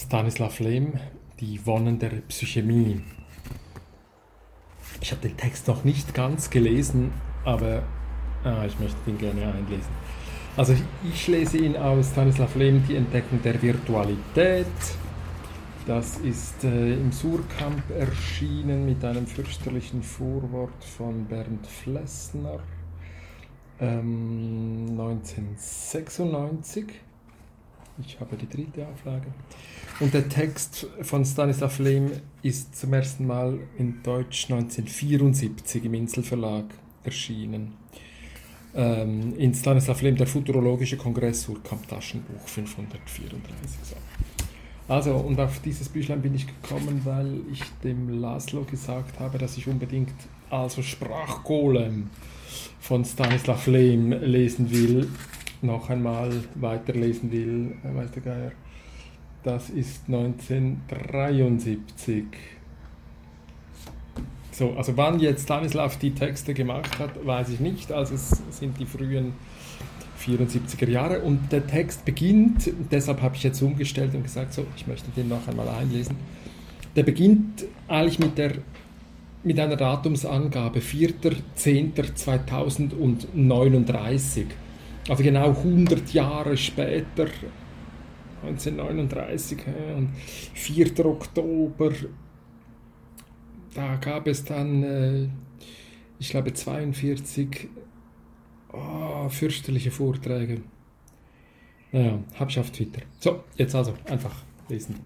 Stanislav Lem, Die Wonnen der Psychemie. Ich habe den Text noch nicht ganz gelesen, aber ah, ich möchte ihn gerne einlesen. Also ich lese ihn aus Stanislav Lem, Die Entdeckung der Virtualität. Das ist äh, im Surkamp erschienen mit einem fürchterlichen Vorwort von Bernd Flessner ähm, 1996. Ich habe die dritte Auflage. Und der Text von Stanislav Lem ist zum ersten Mal in Deutsch 1974 im Inselverlag erschienen. Ähm, in Stanislav Lem, der Futurologische Kongress, Surkamp Taschenbuch 534. So. Also, und auf dieses Büchlein bin ich gekommen, weil ich dem Laszlo gesagt habe, dass ich unbedingt also Sprachgolem von Stanislav Lem lesen will noch einmal weiterlesen will, weiß der Geier. Das ist 1973. So, also wann jetzt Stanislav die Texte gemacht hat, weiß ich nicht. Also es sind die frühen 74er Jahre und der Text beginnt, deshalb habe ich jetzt umgestellt und gesagt, so, ich möchte den noch einmal einlesen. Der beginnt eigentlich mit, der, mit einer Datumsangabe, 4.10.2039. Also genau 100 Jahre später, 1939, und 4. Oktober, da gab es dann, äh, ich glaube, 42 oh, fürchterliche Vorträge. Naja, habe ich auf Twitter. So, jetzt also einfach lesen.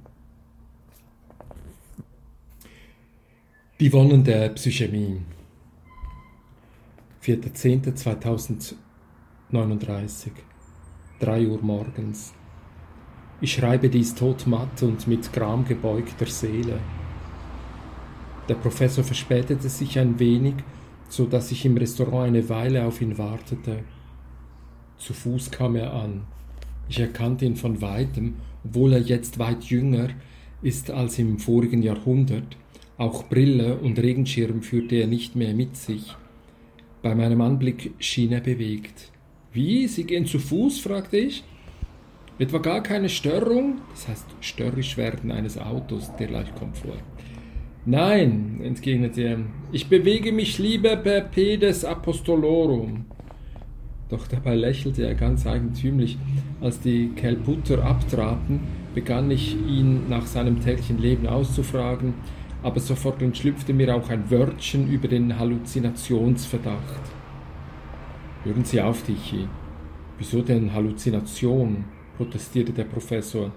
Die Wonnen der Psychemie. 4.10.2019 39. 3 Uhr morgens. Ich schreibe dies todmatt und mit Gram gebeugter Seele. Der Professor verspätete sich ein wenig, so dass ich im Restaurant eine Weile auf ihn wartete. Zu Fuß kam er an. Ich erkannte ihn von weitem, obwohl er jetzt weit jünger ist als im vorigen Jahrhundert. Auch Brille und Regenschirm führte er nicht mehr mit sich. Bei meinem Anblick schien er bewegt. Wie? Sie gehen zu Fuß? fragte ich. Etwa gar keine Störung? Das heißt, störrisch werden eines Autos, dergleich kommt vor. Nein, entgegnete er, ich bewege mich lieber per pedes apostolorum. Doch dabei lächelte er ganz eigentümlich. Als die Kelputter abtraten, begann ich ihn nach seinem täglichen Leben auszufragen, aber sofort entschlüpfte mir auch ein Wörtchen über den Halluzinationsverdacht. Hören Sie auf, Tichy. Wieso denn Halluzination? protestierte der Professor.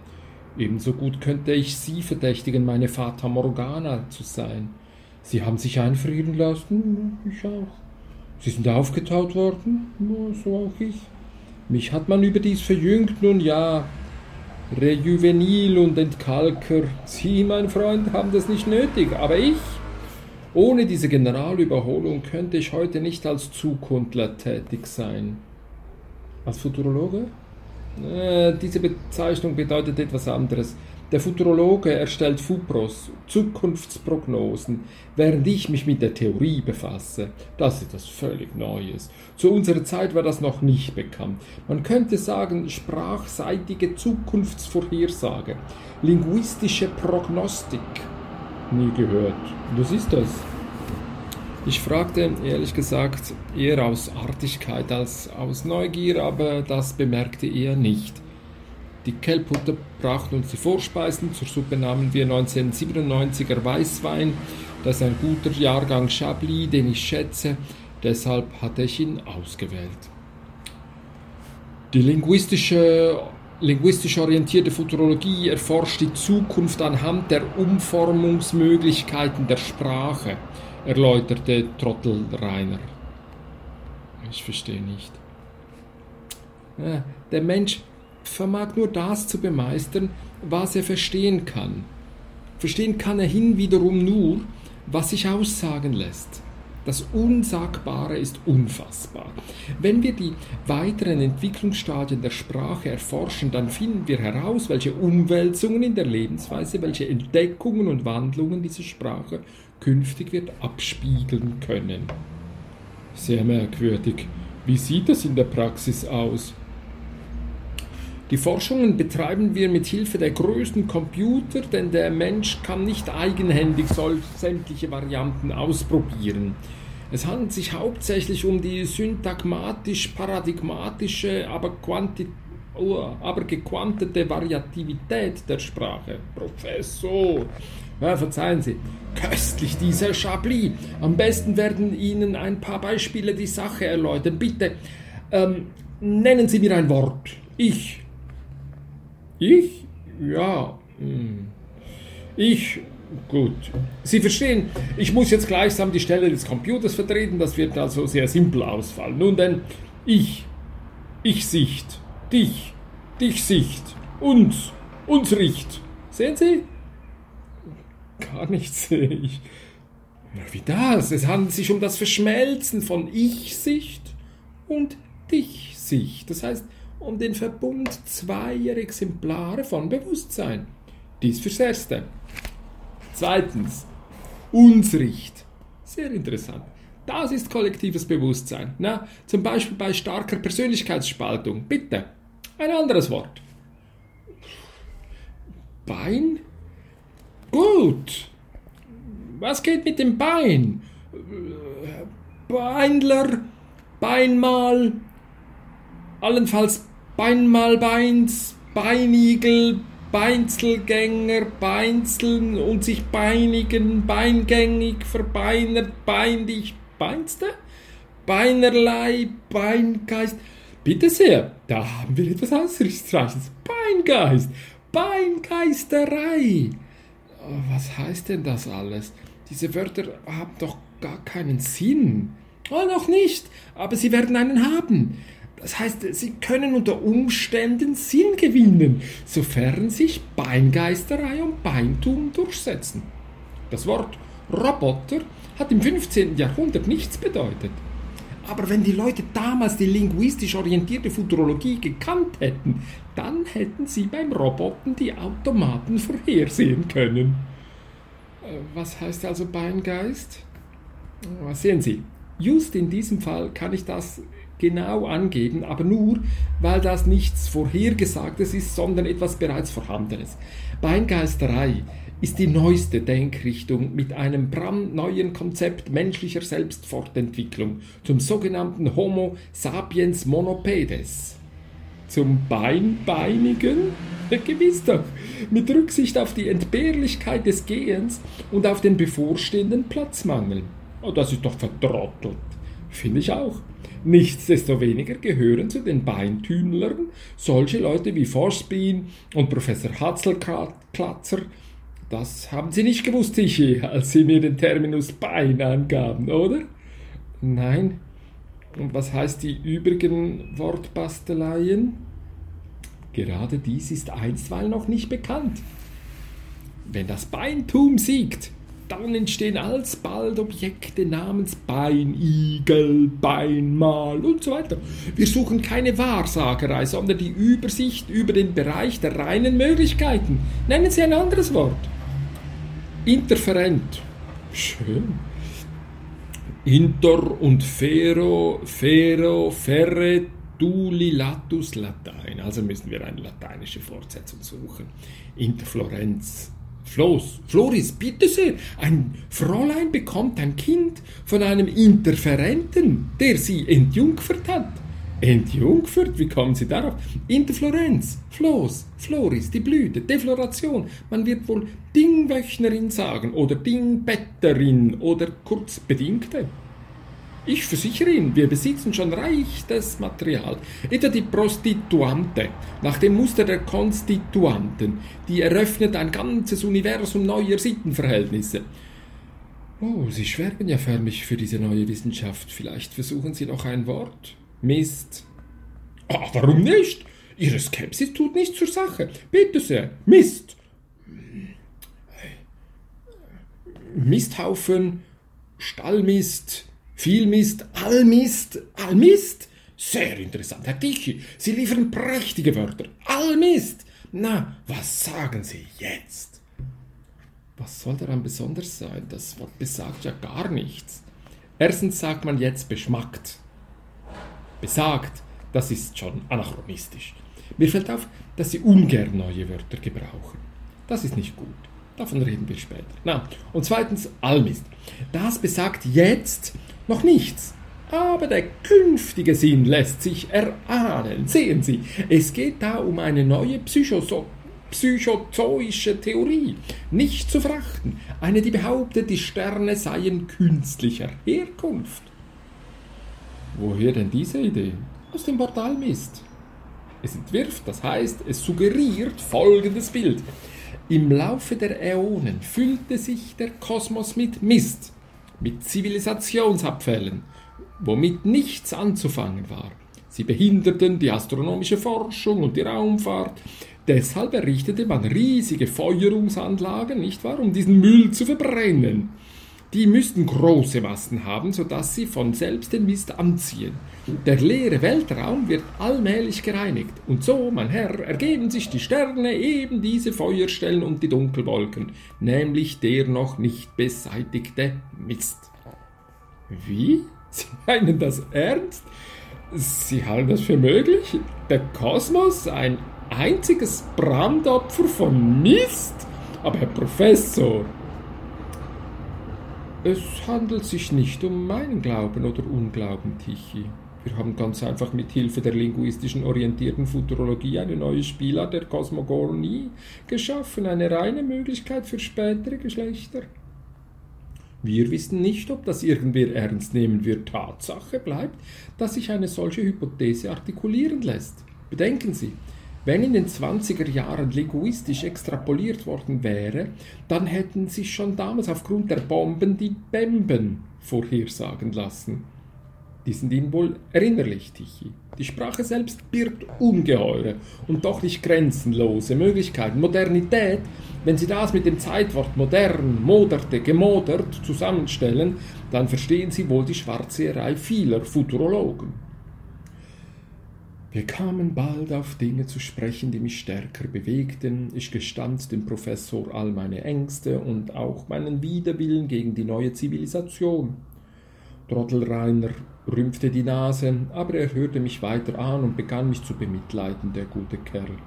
Ebenso gut könnte ich Sie verdächtigen, meine Fata Morgana zu sein. Sie haben sich einfrieren lassen, ich auch. Sie sind aufgetaut worden, so auch ich. Mich hat man überdies verjüngt, nun ja. Rejuvenil und Entkalker. Sie, mein Freund, haben das nicht nötig, aber ich. Ohne diese Generalüberholung könnte ich heute nicht als Zukundler tätig sein. Als Futurologe? Äh, diese Bezeichnung bedeutet etwas anderes. Der Futurologe erstellt Fupros, Zukunftsprognosen, während ich mich mit der Theorie befasse. Das ist etwas völlig Neues. Zu unserer Zeit war das noch nicht bekannt. Man könnte sagen, sprachseitige Zukunftsvorhersage, linguistische Prognostik nie gehört. Was ist das? Ich fragte ehrlich gesagt eher aus Artigkeit als aus Neugier, aber das bemerkte er nicht. Die Kelputter brachten uns die Vorspeisen. Zur Suppe nahmen wir 1997er Weißwein. Das ist ein guter Jahrgang Chablis, den ich schätze. Deshalb hatte ich ihn ausgewählt. Die linguistische linguistisch orientierte Futurologie erforscht die Zukunft anhand der Umformungsmöglichkeiten der Sprache, erläuterte Trottel Rainer. Ich verstehe nicht. Der Mensch vermag nur das zu bemeistern, was er verstehen kann. Verstehen kann er hin wiederum nur, was sich aussagen lässt. Das Unsagbare ist unfassbar. Wenn wir die weiteren Entwicklungsstadien der Sprache erforschen, dann finden wir heraus, welche Umwälzungen in der Lebensweise, welche Entdeckungen und Wandlungen diese Sprache künftig wird abspiegeln können. Sehr merkwürdig. Wie sieht das in der Praxis aus? Die Forschungen betreiben wir mit Hilfe der größten Computer, denn der Mensch kann nicht eigenhändig sämtliche Varianten ausprobieren. Es handelt sich hauptsächlich um die syntagmatisch-paradigmatische, aber, oh, aber gequantete Variativität der Sprache. Professor, ja, verzeihen Sie, köstlich dieser Chablis. Am besten werden Ihnen ein paar Beispiele die Sache erläutern. Bitte, ähm, nennen Sie mir ein Wort. Ich ich? Ja. Hm. Ich. Gut. Sie verstehen, ich muss jetzt gleichsam die Stelle des Computers vertreten, das wird also sehr simpel ausfallen. Nun denn, ich, ich Sicht, dich, dich Sicht, uns, uns Richt. Sehen Sie? Gar nichts sehe ich. Wie das? Es handelt sich um das Verschmelzen von Ich-Sicht und Dich-Sicht. Das heißt, um den Verbund zweier Exemplare von Bewusstsein. Dies fürs Erste. Zweitens, Unsricht. Sehr interessant. Das ist kollektives Bewusstsein. Na, zum Beispiel bei starker Persönlichkeitsspaltung. Bitte, ein anderes Wort. Bein? Gut. Was geht mit dem Bein? Beinler, Beinmal, allenfalls Beinmalbeins, Beinigel, Beinzelgänger, Beinzeln und sich beinigen, beingängig, verbeinert, beinlich, beinste? Beinerlei, Beingeist. Bitte sehr, da haben wir etwas Ausrichtsreiches. Beingeist, Beingeisterei. Was heißt denn das alles? Diese Wörter haben doch gar keinen Sinn. Oh, noch nicht, aber sie werden einen haben. Das heißt, sie können unter Umständen Sinn gewinnen, sofern sich Beingeisterei und Beintum durchsetzen. Das Wort Roboter hat im 15. Jahrhundert nichts bedeutet. Aber wenn die Leute damals die linguistisch orientierte Futurologie gekannt hätten, dann hätten sie beim Roboten die Automaten vorhersehen können. Äh, was heißt also Beingeist? Äh, sehen Sie, just in diesem Fall kann ich das genau angeben, aber nur, weil das nichts Vorhergesagtes ist, sondern etwas bereits Vorhandenes. Beingeisterei ist die neueste Denkrichtung mit einem brandneuen Konzept menschlicher Selbstfortentwicklung zum sogenannten Homo sapiens monopedes. Zum Beinbeinigen? Gewiss doch, mit Rücksicht auf die Entbehrlichkeit des Gehens und auf den bevorstehenden Platzmangel. Oh, das ist doch vertrottelt. Finde ich auch. Nichtsdestoweniger gehören zu den Beintünlern solche Leute wie Forsbein und Professor Hatzelklatzer. Das haben Sie nicht gewusst, Tichy, als Sie mir den Terminus Bein angaben, oder? Nein. Und was heißt die übrigen Wortbasteleien? Gerade dies ist einstweilen noch nicht bekannt. Wenn das Beintum siegt, dann entstehen alsbald Objekte namens Beinigel, Beinmal und so weiter. Wir suchen keine Wahrsagerei, sondern die Übersicht über den Bereich der reinen Möglichkeiten. Nennen Sie ein anderes Wort. Interferent. Schön. Inter und Fero, Fero, Ferre, Duli, Latus, Latein. Also müssen wir eine lateinische Fortsetzung suchen. Interflorenz. Floß, Floris, bitte sehr, ein Fräulein bekommt ein Kind von einem Interferenten, der sie entjungfert hat. Entjungfert? Wie kommen Sie darauf? Interflorenz, Floß, Floris, die Blüte, Defloration. Man wird wohl Dingwöchnerin sagen oder Dingbetterin oder kurz Bedingte. Ich versichere Ihnen, wir besitzen schon reiches Material. Etwa die Prostituante, nach dem Muster der Konstituanten, die eröffnet ein ganzes Universum neuer Sittenverhältnisse. Oh, Sie schwärmen ja förmlich für diese neue Wissenschaft. Vielleicht versuchen Sie noch ein Wort? Mist. Ah, warum nicht? Ihre Skepsis tut nichts zur Sache. Bitte sehr. Mist. Misthaufen, Stallmist, viel Mist, Allmist, Allmist? Sehr interessant, Herr Tichy. Sie liefern prächtige Wörter. Allmist. Na, was sagen Sie jetzt? Was soll daran besonders sein? Das Wort besagt ja gar nichts. Erstens sagt man jetzt beschmackt. Besagt, das ist schon anachronistisch. Mir fällt auf, dass Sie ungern neue Wörter gebrauchen. Das ist nicht gut. Davon reden wir später. Na, und zweitens Almist. Das besagt jetzt noch nichts. Aber der künftige Sinn lässt sich erahnen. Sehen Sie, es geht da um eine neue Psychoso psychozoische Theorie, nicht zu verachten, eine, die behauptet, die Sterne seien künstlicher Herkunft. Woher denn diese Idee? Aus dem Portal Mist. Es entwirft, das heißt, es suggeriert folgendes Bild. Im Laufe der Äonen füllte sich der Kosmos mit Mist, mit Zivilisationsabfällen, womit nichts anzufangen war. Sie behinderten die astronomische Forschung und die Raumfahrt. Deshalb errichtete man riesige Feuerungsanlagen, nicht wahr, um diesen Müll zu verbrennen. Die müssten große Masten haben, sodass sie von selbst den Mist anziehen. Der leere Weltraum wird allmählich gereinigt. Und so, mein Herr, ergeben sich die Sterne, eben diese Feuerstellen und die Dunkelwolken, nämlich der noch nicht beseitigte Mist. Wie? Sie meinen das ernst? Sie halten das für möglich? Der Kosmos, ein einziges Brandopfer von Mist? Aber Herr Professor, es handelt sich nicht um meinen Glauben oder Unglauben, Tichy. Wir haben ganz einfach mit Hilfe der linguistischen orientierten Futurologie eine neue Spielart der Kosmogonie geschaffen, eine reine Möglichkeit für spätere Geschlechter. Wir wissen nicht, ob das irgendwer ernst nehmen wird. Tatsache bleibt, dass sich eine solche Hypothese artikulieren lässt. Bedenken Sie, wenn in den 20er Jahren linguistisch extrapoliert worden wäre, dann hätten sich schon damals aufgrund der Bomben die Bemben vorhersagen lassen. Die sind Ihnen wohl erinnerlich, Tichy. Die Sprache selbst birgt ungeheure und doch nicht grenzenlose Möglichkeiten. Modernität, wenn Sie das mit dem Zeitwort modern, moderte, gemodert zusammenstellen, dann verstehen Sie wohl die Schwarzseherei vieler Futurologen. Wir kamen bald auf Dinge zu sprechen, die mich stärker bewegten. Ich gestand dem Professor all meine Ängste und auch meinen Widerwillen gegen die neue Zivilisation. Trottelreiner rümpfte die Nase, aber er hörte mich weiter an und begann mich zu bemitleiden, der gute Kerl.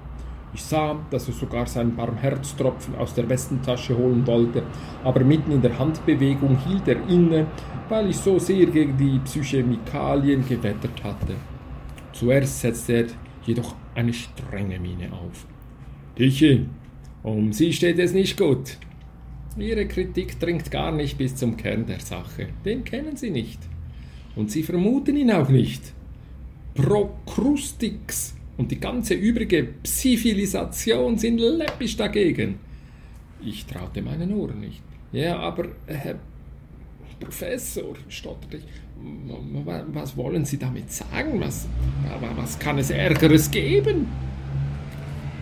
Ich sah, dass er sogar seinen Barmherztropfen aus der Westentasche holen wollte, aber mitten in der Handbewegung hielt er inne, weil ich so sehr gegen die Psychemikalien gewettert hatte. Zuerst setzte er jedoch eine strenge Miene auf. Tichy, um Sie steht es nicht gut. Ihre Kritik dringt gar nicht bis zum Kern der Sache. Den kennen Sie nicht. Und Sie vermuten ihn auch nicht. Prokrustix und die ganze übrige Psivilisation sind läppisch dagegen. Ich traute meinen Ohren nicht. Ja, aber Herr Professor, stotterte ich, was wollen Sie damit sagen? Was, was kann es Ärgeres geben?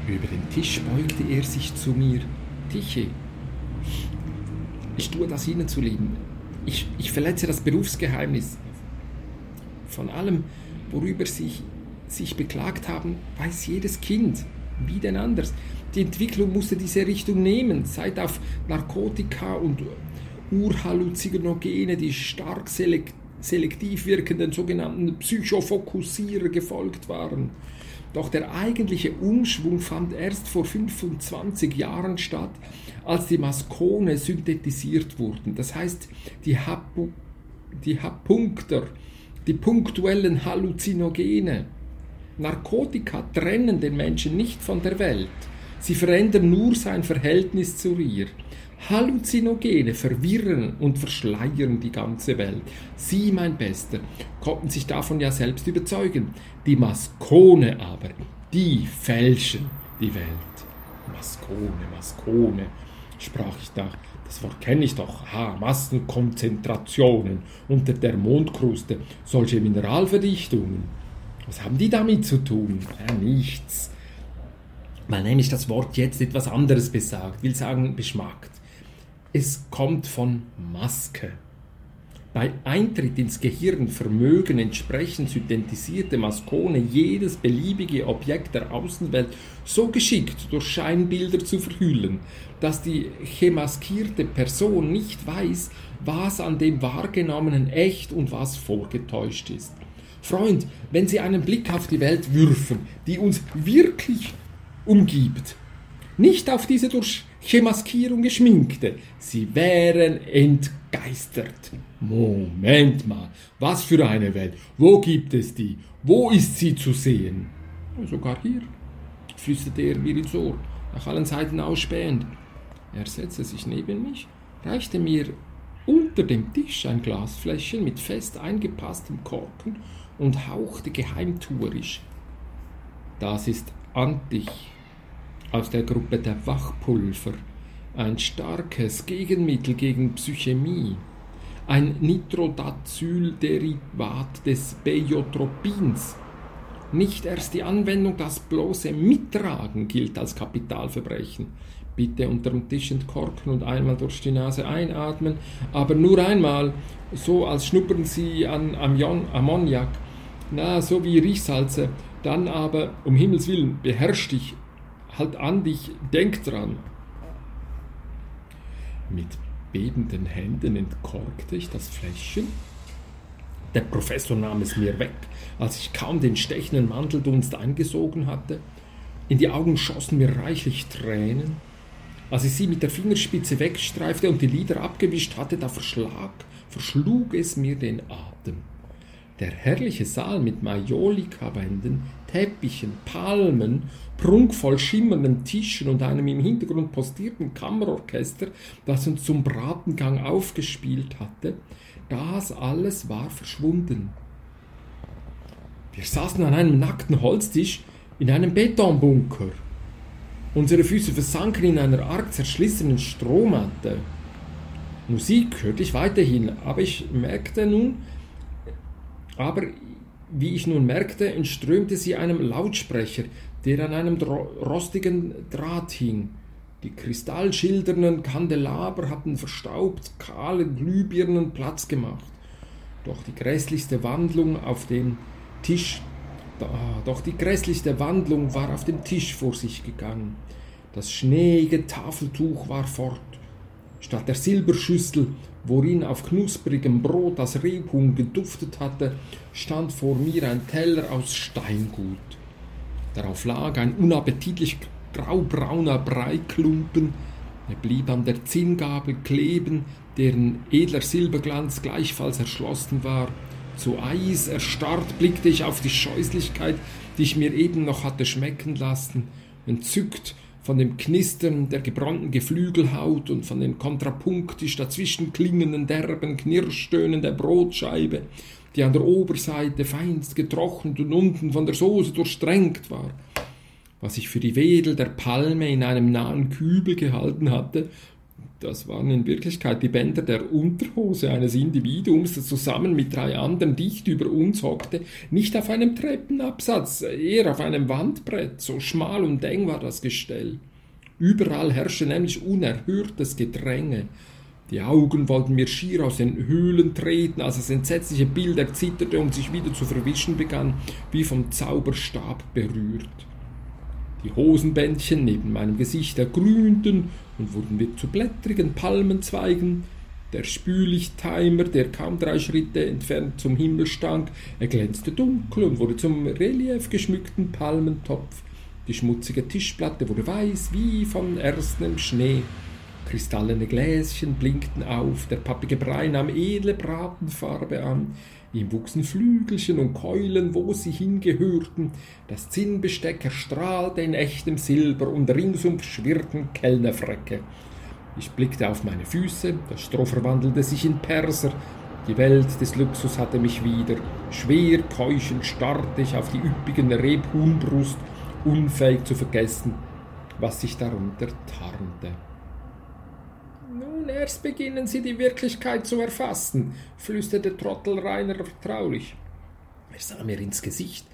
Über den Tisch beugte er sich zu mir. Tiche, ich tue das Ihnen zu lieben. Ich, ich verletze das Berufsgeheimnis. Von allem, worüber Sie sich beklagt haben, weiß jedes Kind. Wie denn anders? Die Entwicklung musste diese Richtung nehmen, seit auf Narkotika und Urhalluzinogene, die stark selektiert selektiv wirkenden sogenannten Psychofokussierer gefolgt waren. Doch der eigentliche Umschwung fand erst vor 25 Jahren statt, als die Maskone synthetisiert wurden. Das heißt, die, Hapu die die punktuellen Halluzinogene. Narkotika trennen den Menschen nicht von der Welt. Sie verändern nur sein Verhältnis zu ihr. Halluzinogene verwirren und verschleiern die ganze Welt. Sie, mein Bester, konnten sich davon ja selbst überzeugen. Die Maskone aber, die fälschen die Welt. Maskone, Maskone, sprach ich da. Das Wort kenne ich doch. Ha, Massenkonzentrationen unter der Mondkruste, solche Mineralverdichtungen. Was haben die damit zu tun? Ja, nichts. Weil nämlich das Wort jetzt etwas anderes besagt, will sagen beschmackt. Es kommt von Maske. Bei Eintritt ins Gehirn vermögen entsprechend synthetisierte Maskone jedes beliebige Objekt der Außenwelt so geschickt durch Scheinbilder zu verhüllen, dass die chemaskierte Person nicht weiß, was an dem Wahrgenommenen echt und was vorgetäuscht ist. Freund, wenn Sie einen Blick auf die Welt würfen, die uns wirklich umgibt, nicht auf diese durch Chemaskierung geschminkte, Sie wären entgeistert. Moment mal, was für eine Welt? Wo gibt es die? Wo ist sie zu sehen? Sogar hier, flüsterte er mir ins Ohr, nach allen Seiten ausspähend. Er setzte sich neben mich, reichte mir unter dem Tisch ein Glasfläschchen mit fest eingepasstem Korken und hauchte geheimtuerisch. Das ist Antich aus der Gruppe der Wachpulver, ein starkes Gegenmittel gegen Psychämie, ein Nitrodacylderivat des Bejotropins. Nicht erst die Anwendung, das bloße Mittragen gilt als Kapitalverbrechen. Bitte unter dem Tisch entkorken und einmal durch die Nase einatmen, aber nur einmal, so als schnuppern Sie an Ammoniak, na, so wie Riechsalze, dann aber, um Himmels Willen, beherrsch dich, halt an dich, denk dran. Mit bebenden Händen entkorkte ich das Fläschchen. Der Professor nahm es mir weg, als ich kaum den stechenden Manteldunst eingesogen hatte. In die Augen schossen mir reichlich Tränen. Als ich sie mit der Fingerspitze wegstreifte und die Lider abgewischt hatte, da verschlag, verschlug es mir den Atem. Der herrliche Saal mit Majolika-Wänden, Teppichen, Palmen, prunkvoll schimmernden Tischen und einem im Hintergrund postierten Kammerorchester, das uns zum Bratengang aufgespielt hatte, das alles war verschwunden. Wir saßen an einem nackten Holztisch in einem Betonbunker. Unsere Füße versanken in einer arg zerschlissenen Strohmatte. Musik hörte ich weiterhin, aber ich merkte nun, aber wie ich nun merkte, entströmte sie einem Lautsprecher, der an einem rostigen Draht hing. Die kristallschildernden Kandelaber hatten verstaubt kahle Glühbirnen Platz gemacht. Doch die grässlichste Wandlung auf dem Tisch doch die grässlichste Wandlung war auf dem Tisch vor sich gegangen. Das schneeige Tafeltuch war fort. Statt der Silberschüssel, worin auf knusprigem Brot das Rebhuhn geduftet hatte, stand vor mir ein Teller aus Steingut. Darauf lag ein unappetitlich graubrauner Breiklumpen, er blieb an der Zinngabel kleben, deren edler Silberglanz gleichfalls erschlossen war, zu Eis erstarrt blickte ich auf die Scheußlichkeit, die ich mir eben noch hatte schmecken lassen, entzückt von dem Knistern der gebrannten Geflügelhaut und von den kontrapunktisch dazwischen klingenden derben Knirschstönen der Brotscheibe, die an der Oberseite feinst getrocknet und unten von der Soße durchsträngt war. Was ich für die Wedel der Palme in einem nahen Kübel gehalten hatte, das waren in Wirklichkeit die Bänder der Unterhose eines Individuums, das zusammen mit drei anderen dicht über uns hockte, nicht auf einem Treppenabsatz, eher auf einem Wandbrett, so schmal und eng war das Gestell. Überall herrschte nämlich unerhörtes Gedränge. Die Augen wollten mir schier aus den Höhlen treten, als das entsetzliche Bild erzitterte und sich wieder zu verwischen begann, wie vom Zauberstab berührt. Die Hosenbändchen neben meinem Gesicht ergrünten und wurden wir zu blättrigen Palmenzweigen. Der Spüllichtheimer, der kaum drei Schritte entfernt zum Himmel stank, erglänzte dunkel und wurde zum reliefgeschmückten Palmentopf. Die schmutzige Tischplatte wurde weiß wie von erstem Schnee. Kristallene Gläschen blinkten auf, der pappige Brei nahm edle Bratenfarbe an, Ihm wuchsen Flügelchen und Keulen, wo sie hingehörten. Das Zinnbesteck erstrahlte in echtem Silber und ringsum schwirrten Kellnerfrecke. Ich blickte auf meine Füße, das Stroh verwandelte sich in Perser. Die Welt des Luxus hatte mich wieder. Schwer keuchend starrte ich auf die üppigen Rebhuhnbrust, unfähig zu vergessen, was sich darunter tarnte. Erst beginnen Sie die Wirklichkeit zu erfassen, flüsterte Trottel Rainer vertraulich. Er sah mir ins Gesicht,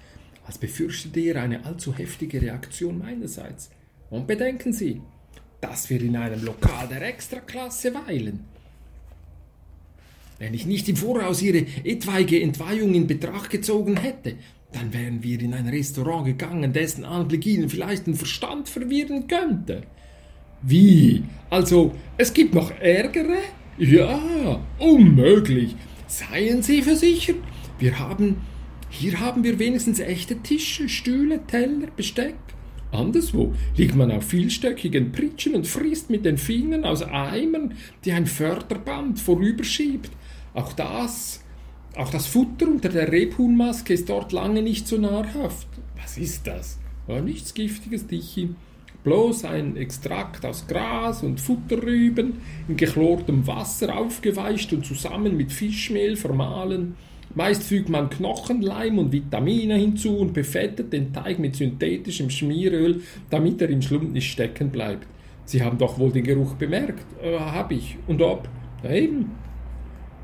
als befürchtete er eine allzu heftige Reaktion meinerseits. Und bedenken Sie, dass wir in einem Lokal der Extraklasse weilen. Wenn ich nicht im Voraus Ihre etwaige Entweihung in Betracht gezogen hätte, dann wären wir in ein Restaurant gegangen, dessen Anblick Ihnen vielleicht den Verstand verwirren könnte. Wie? Also, es gibt noch Ärgere? Ja, unmöglich. Seien Sie versichert, wir haben Hier haben wir wenigstens echte Tische, Stühle, Teller, Besteck. Anderswo liegt man auf vielstöckigen Pritschen und frisst mit den Fingern aus Eimern, die ein Förderband vorüberschiebt. Auch das, auch das Futter unter der Rebhuhnmaske ist dort lange nicht so nahrhaft. Was ist das? Ja, nichts Giftiges, Dichi. Bloß ein Extrakt aus Gras und Futterrüben in gechlortem Wasser aufgeweicht und zusammen mit Fischmehl vermahlen. Meist fügt man Knochenleim und Vitamine hinzu und befettet den Teig mit synthetischem Schmieröl, damit er im Schlund nicht stecken bleibt. Sie haben doch wohl den Geruch bemerkt. Äh, hab ich. Und ob? Ja, eben.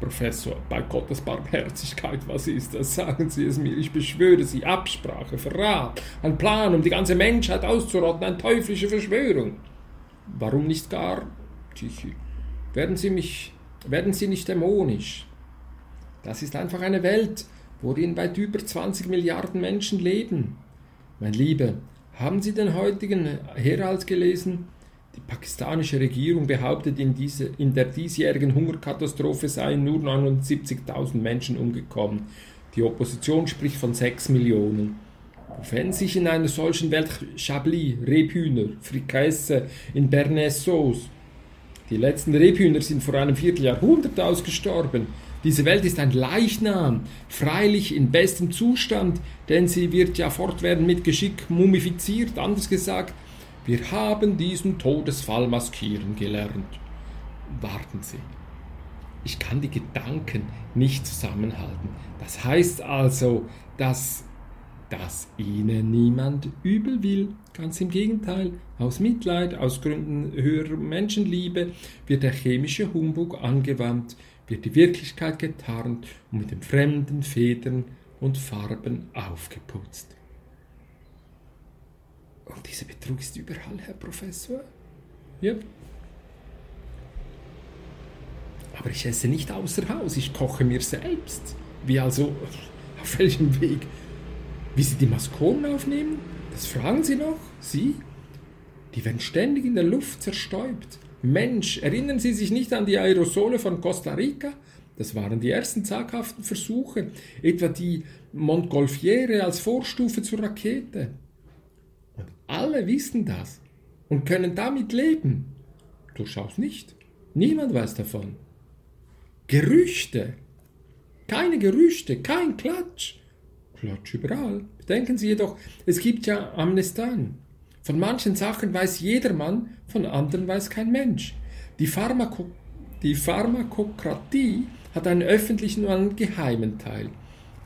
Professor, bei Gottes Barmherzigkeit, was ist das? Sagen Sie es mir, ich beschwöre Sie. Absprache, Verrat, ein Plan, um die ganze Menschheit auszurotten, eine teuflische Verschwörung. Warum nicht gar, Tichy, werden Sie mich, werden Sie nicht dämonisch? Das ist einfach eine Welt, worin weit über 20 Milliarden Menschen leben. Mein Lieber, haben Sie den heutigen Herald gelesen? Die pakistanische Regierung behauptet, in, diese, in der diesjährigen Hungerkatastrophe seien nur 79.000 Menschen umgekommen. Die Opposition spricht von 6 Millionen. Wenn sich in einer solchen Welt Chablis, Rebhühner, Frikasse, in Bernays Sauce, die letzten Rebhühner sind vor einem Vierteljahrhundert ausgestorben, diese Welt ist ein Leichnam, freilich in bestem Zustand, denn sie wird ja fortwährend mit Geschick mumifiziert, anders gesagt, wir haben diesen Todesfall maskieren gelernt. Warten Sie. Ich kann die Gedanken nicht zusammenhalten. Das heißt also, dass, dass Ihnen niemand übel will. Ganz im Gegenteil, aus Mitleid, aus Gründen höherer Menschenliebe wird der chemische Humbug angewandt, wird die Wirklichkeit getarnt und mit den fremden Federn und Farben aufgeputzt. Und dieser Betrug ist überall, Herr Professor. Ja. Aber ich esse nicht außer Haus, ich koche mir selbst. Wie also, auf welchem Weg? Wie Sie die Maskonen aufnehmen? Das fragen Sie noch? Sie? Die werden ständig in der Luft zerstäubt. Mensch, erinnern Sie sich nicht an die Aerosole von Costa Rica? Das waren die ersten zaghaften Versuche, etwa die Montgolfiere als Vorstufe zur Rakete. Alle wissen das und können damit leben. Durchaus nicht. Niemand weiß davon. Gerüchte. Keine Gerüchte, kein Klatsch. Klatsch überall. Bedenken Sie jedoch, es gibt ja Amnestan. Von manchen Sachen weiß jedermann, von anderen weiß kein Mensch. Die, Pharmako die Pharmakokratie hat einen öffentlichen und einen geheimen Teil.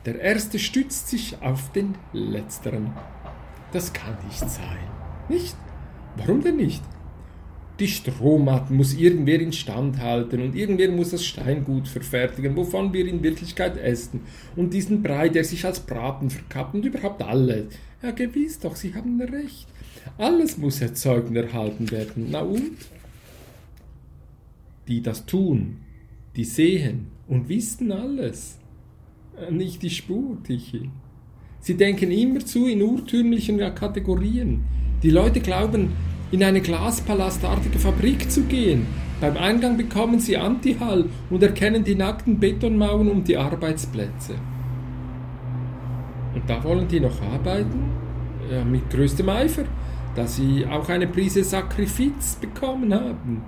Der erste stützt sich auf den letzteren. Das kann nicht sein. Nicht? Warum denn nicht? Die Strohmatten muss irgendwer instand halten und irgendwer muss das Steingut verfertigen, wovon wir in Wirklichkeit essen. Und diesen Brei, der sich als Braten verkappt und überhaupt alles. Ja, gewiss doch, Sie haben recht. Alles muss erzeugt und erhalten werden. Na und? Die das tun, die sehen und wissen alles. Nicht die Spur, Tichy. Sie denken immerzu in urtümlichen Kategorien. Die Leute glauben, in eine glaspalastartige Fabrik zu gehen. Beim Eingang bekommen sie Antihall und erkennen die nackten Betonmauern um die Arbeitsplätze. Und da wollen die noch arbeiten? Ja, mit größtem Eifer da sie auch eine Prise Sakrifiz bekommen haben.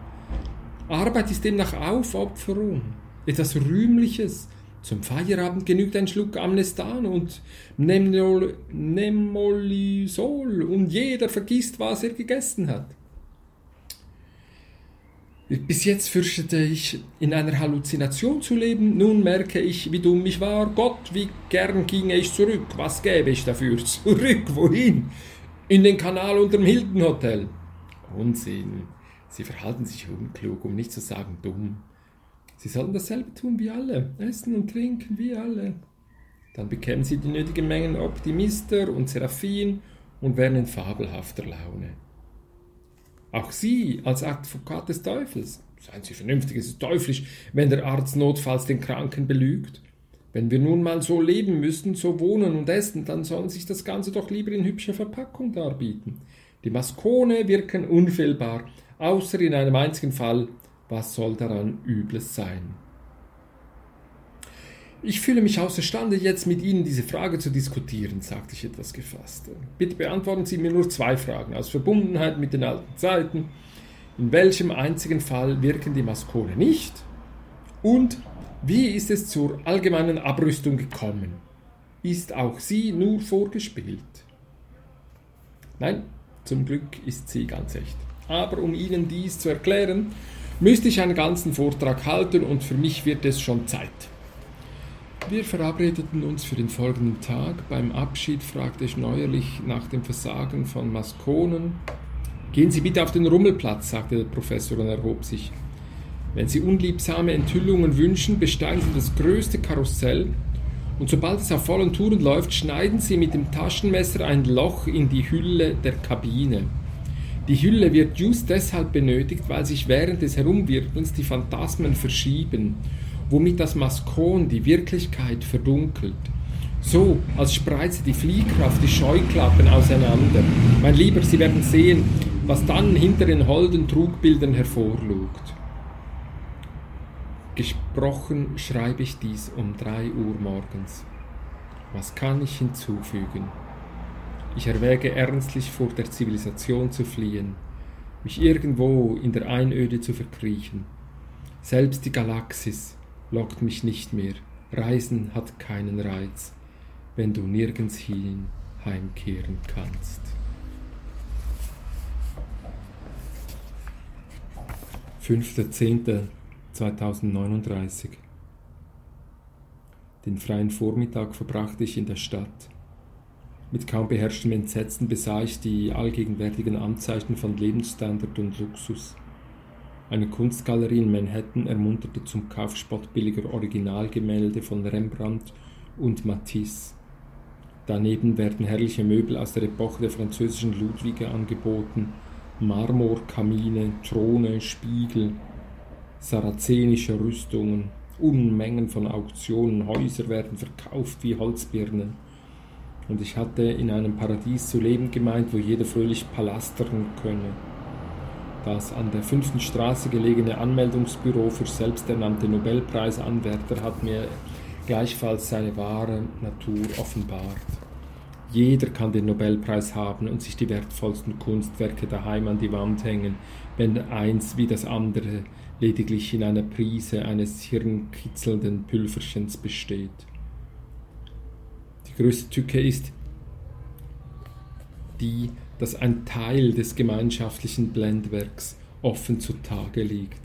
Arbeit ist demnach Aufopferung, etwas Rühmliches. Zum Feierabend genügt ein Schluck Amnestan und Nemolisol und jeder vergisst, was er gegessen hat. Bis jetzt fürchtete ich, in einer Halluzination zu leben. Nun merke ich, wie dumm ich war. Gott, wie gern ginge ich zurück. Was gäbe ich dafür? Zurück, wohin? In den Kanal unterm Hilton Hotel. Unsinn. Sie verhalten sich unklug, um nicht zu sagen dumm. Sie sollten dasselbe tun wie alle, essen und trinken wie alle. Dann bekämen sie die nötigen Mengen Optimister und Seraphim und wären in fabelhafter Laune. Auch Sie als Advokat des Teufels, seien Sie vernünftig, es ist teuflisch, wenn der Arzt notfalls den Kranken belügt. Wenn wir nun mal so leben müssen, so wohnen und essen, dann soll sich das Ganze doch lieber in hübscher Verpackung darbieten. Die Maskone wirken unfehlbar, außer in einem einzigen Fall. Was soll daran Übles sein? Ich fühle mich außerstande, jetzt mit Ihnen diese Frage zu diskutieren, sagte ich etwas gefasst. Bitte beantworten Sie mir nur zwei Fragen aus Verbundenheit mit den alten Zeiten. In welchem einzigen Fall wirken die Maskone nicht? Und wie ist es zur allgemeinen Abrüstung gekommen? Ist auch sie nur vorgespielt? Nein, zum Glück ist sie ganz echt. Aber um Ihnen dies zu erklären, müsste ich einen ganzen Vortrag halten und für mich wird es schon Zeit. Wir verabredeten uns für den folgenden Tag. Beim Abschied fragte ich neuerlich nach dem Versagen von Maskonen. Gehen Sie bitte auf den Rummelplatz, sagte der Professor und erhob sich. Wenn Sie unliebsame Enthüllungen wünschen, besteigen Sie das größte Karussell und sobald es auf vollen Touren läuft, schneiden Sie mit dem Taschenmesser ein Loch in die Hülle der Kabine. Die Hülle wird just deshalb benötigt, weil sich während des Herumwirkens die Phantasmen verschieben, womit das Maskon die Wirklichkeit verdunkelt. So, als spreize die Fliehkraft die Scheuklappen auseinander. Mein Lieber, Sie werden sehen, was dann hinter den holden Trugbildern hervorlugt. Gesprochen schreibe ich dies um drei Uhr morgens. Was kann ich hinzufügen? Ich erwäge ernstlich vor der Zivilisation zu fliehen, mich irgendwo in der Einöde zu verkriechen. Selbst die Galaxis lockt mich nicht mehr. Reisen hat keinen Reiz, wenn du nirgends hin heimkehren kannst. 5.10. 2039. Den freien Vormittag verbrachte ich in der Stadt. Mit kaum beherrschtem Entsetzen besah ich die allgegenwärtigen Anzeichen von Lebensstandard und Luxus. Eine Kunstgalerie in Manhattan ermunterte zum Kaufspott billiger Originalgemälde von Rembrandt und Matisse. Daneben werden herrliche Möbel aus der Epoche der französischen Ludwige angeboten, Marmorkamine, Throne, Spiegel, sarazenische Rüstungen, Unmengen von Auktionen, Häuser werden verkauft wie Holzbirnen. Und ich hatte in einem Paradies zu leben gemeint, wo jeder fröhlich palastern könne. Das an der fünften Straße gelegene Anmeldungsbüro für selbsternannte Nobelpreisanwärter hat mir gleichfalls seine wahre Natur offenbart. Jeder kann den Nobelpreis haben und sich die wertvollsten Kunstwerke daheim an die Wand hängen, wenn eins wie das andere lediglich in einer Prise eines hirnkitzelnden Pülverchens besteht. Größte Tücke ist die, dass ein Teil des gemeinschaftlichen Blendwerks offen zutage liegt.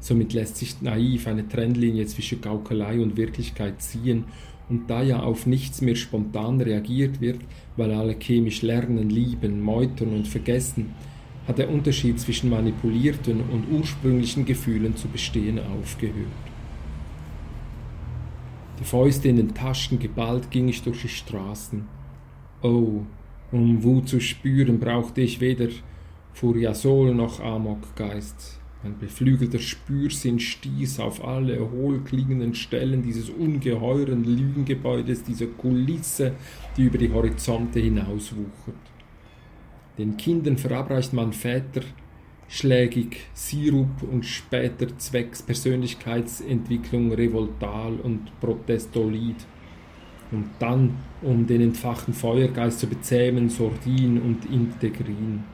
Somit lässt sich naiv eine Trennlinie zwischen Gaukelei und Wirklichkeit ziehen und da ja auf nichts mehr spontan reagiert wird, weil alle chemisch lernen, lieben, meutern und vergessen, hat der Unterschied zwischen manipulierten und ursprünglichen Gefühlen zu bestehen aufgehört. Fäuste in den Taschen geballt ging ich durch die Straßen. Oh, um Wut zu spüren, brauchte ich weder Furiasol noch Amokgeist. Ein beflügelter Spürsinn stieß auf alle hohlklingenden Stellen dieses ungeheuren Lügengebäudes, dieser Kulisse, die über die Horizonte hinauswuchert. Den Kindern verabreicht man Väter schlägig Sirup und später zwecks Persönlichkeitsentwicklung Revoltal und Protestolid. Und dann, um den entfachten Feuergeist zu bezähmen, Sordin und Integrin.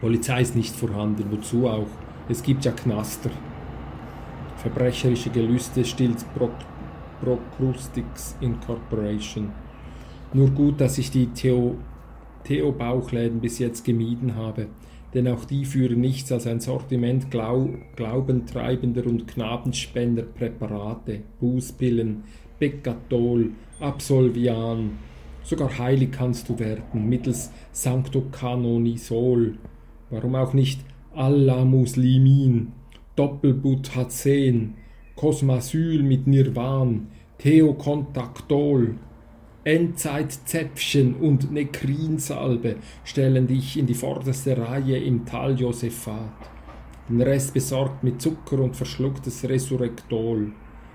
Polizei ist nicht vorhanden, wozu auch? Es gibt ja Knaster. Verbrecherische Gelüste stillt Procrustics Incorporation. Nur gut, dass ich die Theo, Theo Bauchläden bis jetzt gemieden habe, denn auch die führen nichts als ein Sortiment Glau glaubentreibender und Knabenspender Präparate, Bußpillen, Beccatol, Absolvian, sogar heilig kannst du werden, mittels Sanctocanonisol, warum auch nicht Allah Muslimin, Doppelbuthazen, Cosmasyl mit Nirvan, Theokontactol, Endzeitzäpfchen und Nekrinsalbe stellen dich in die vorderste Reihe im Tal Josephat. Den Rest besorgt mit Zucker und verschlucktes Resurrektol.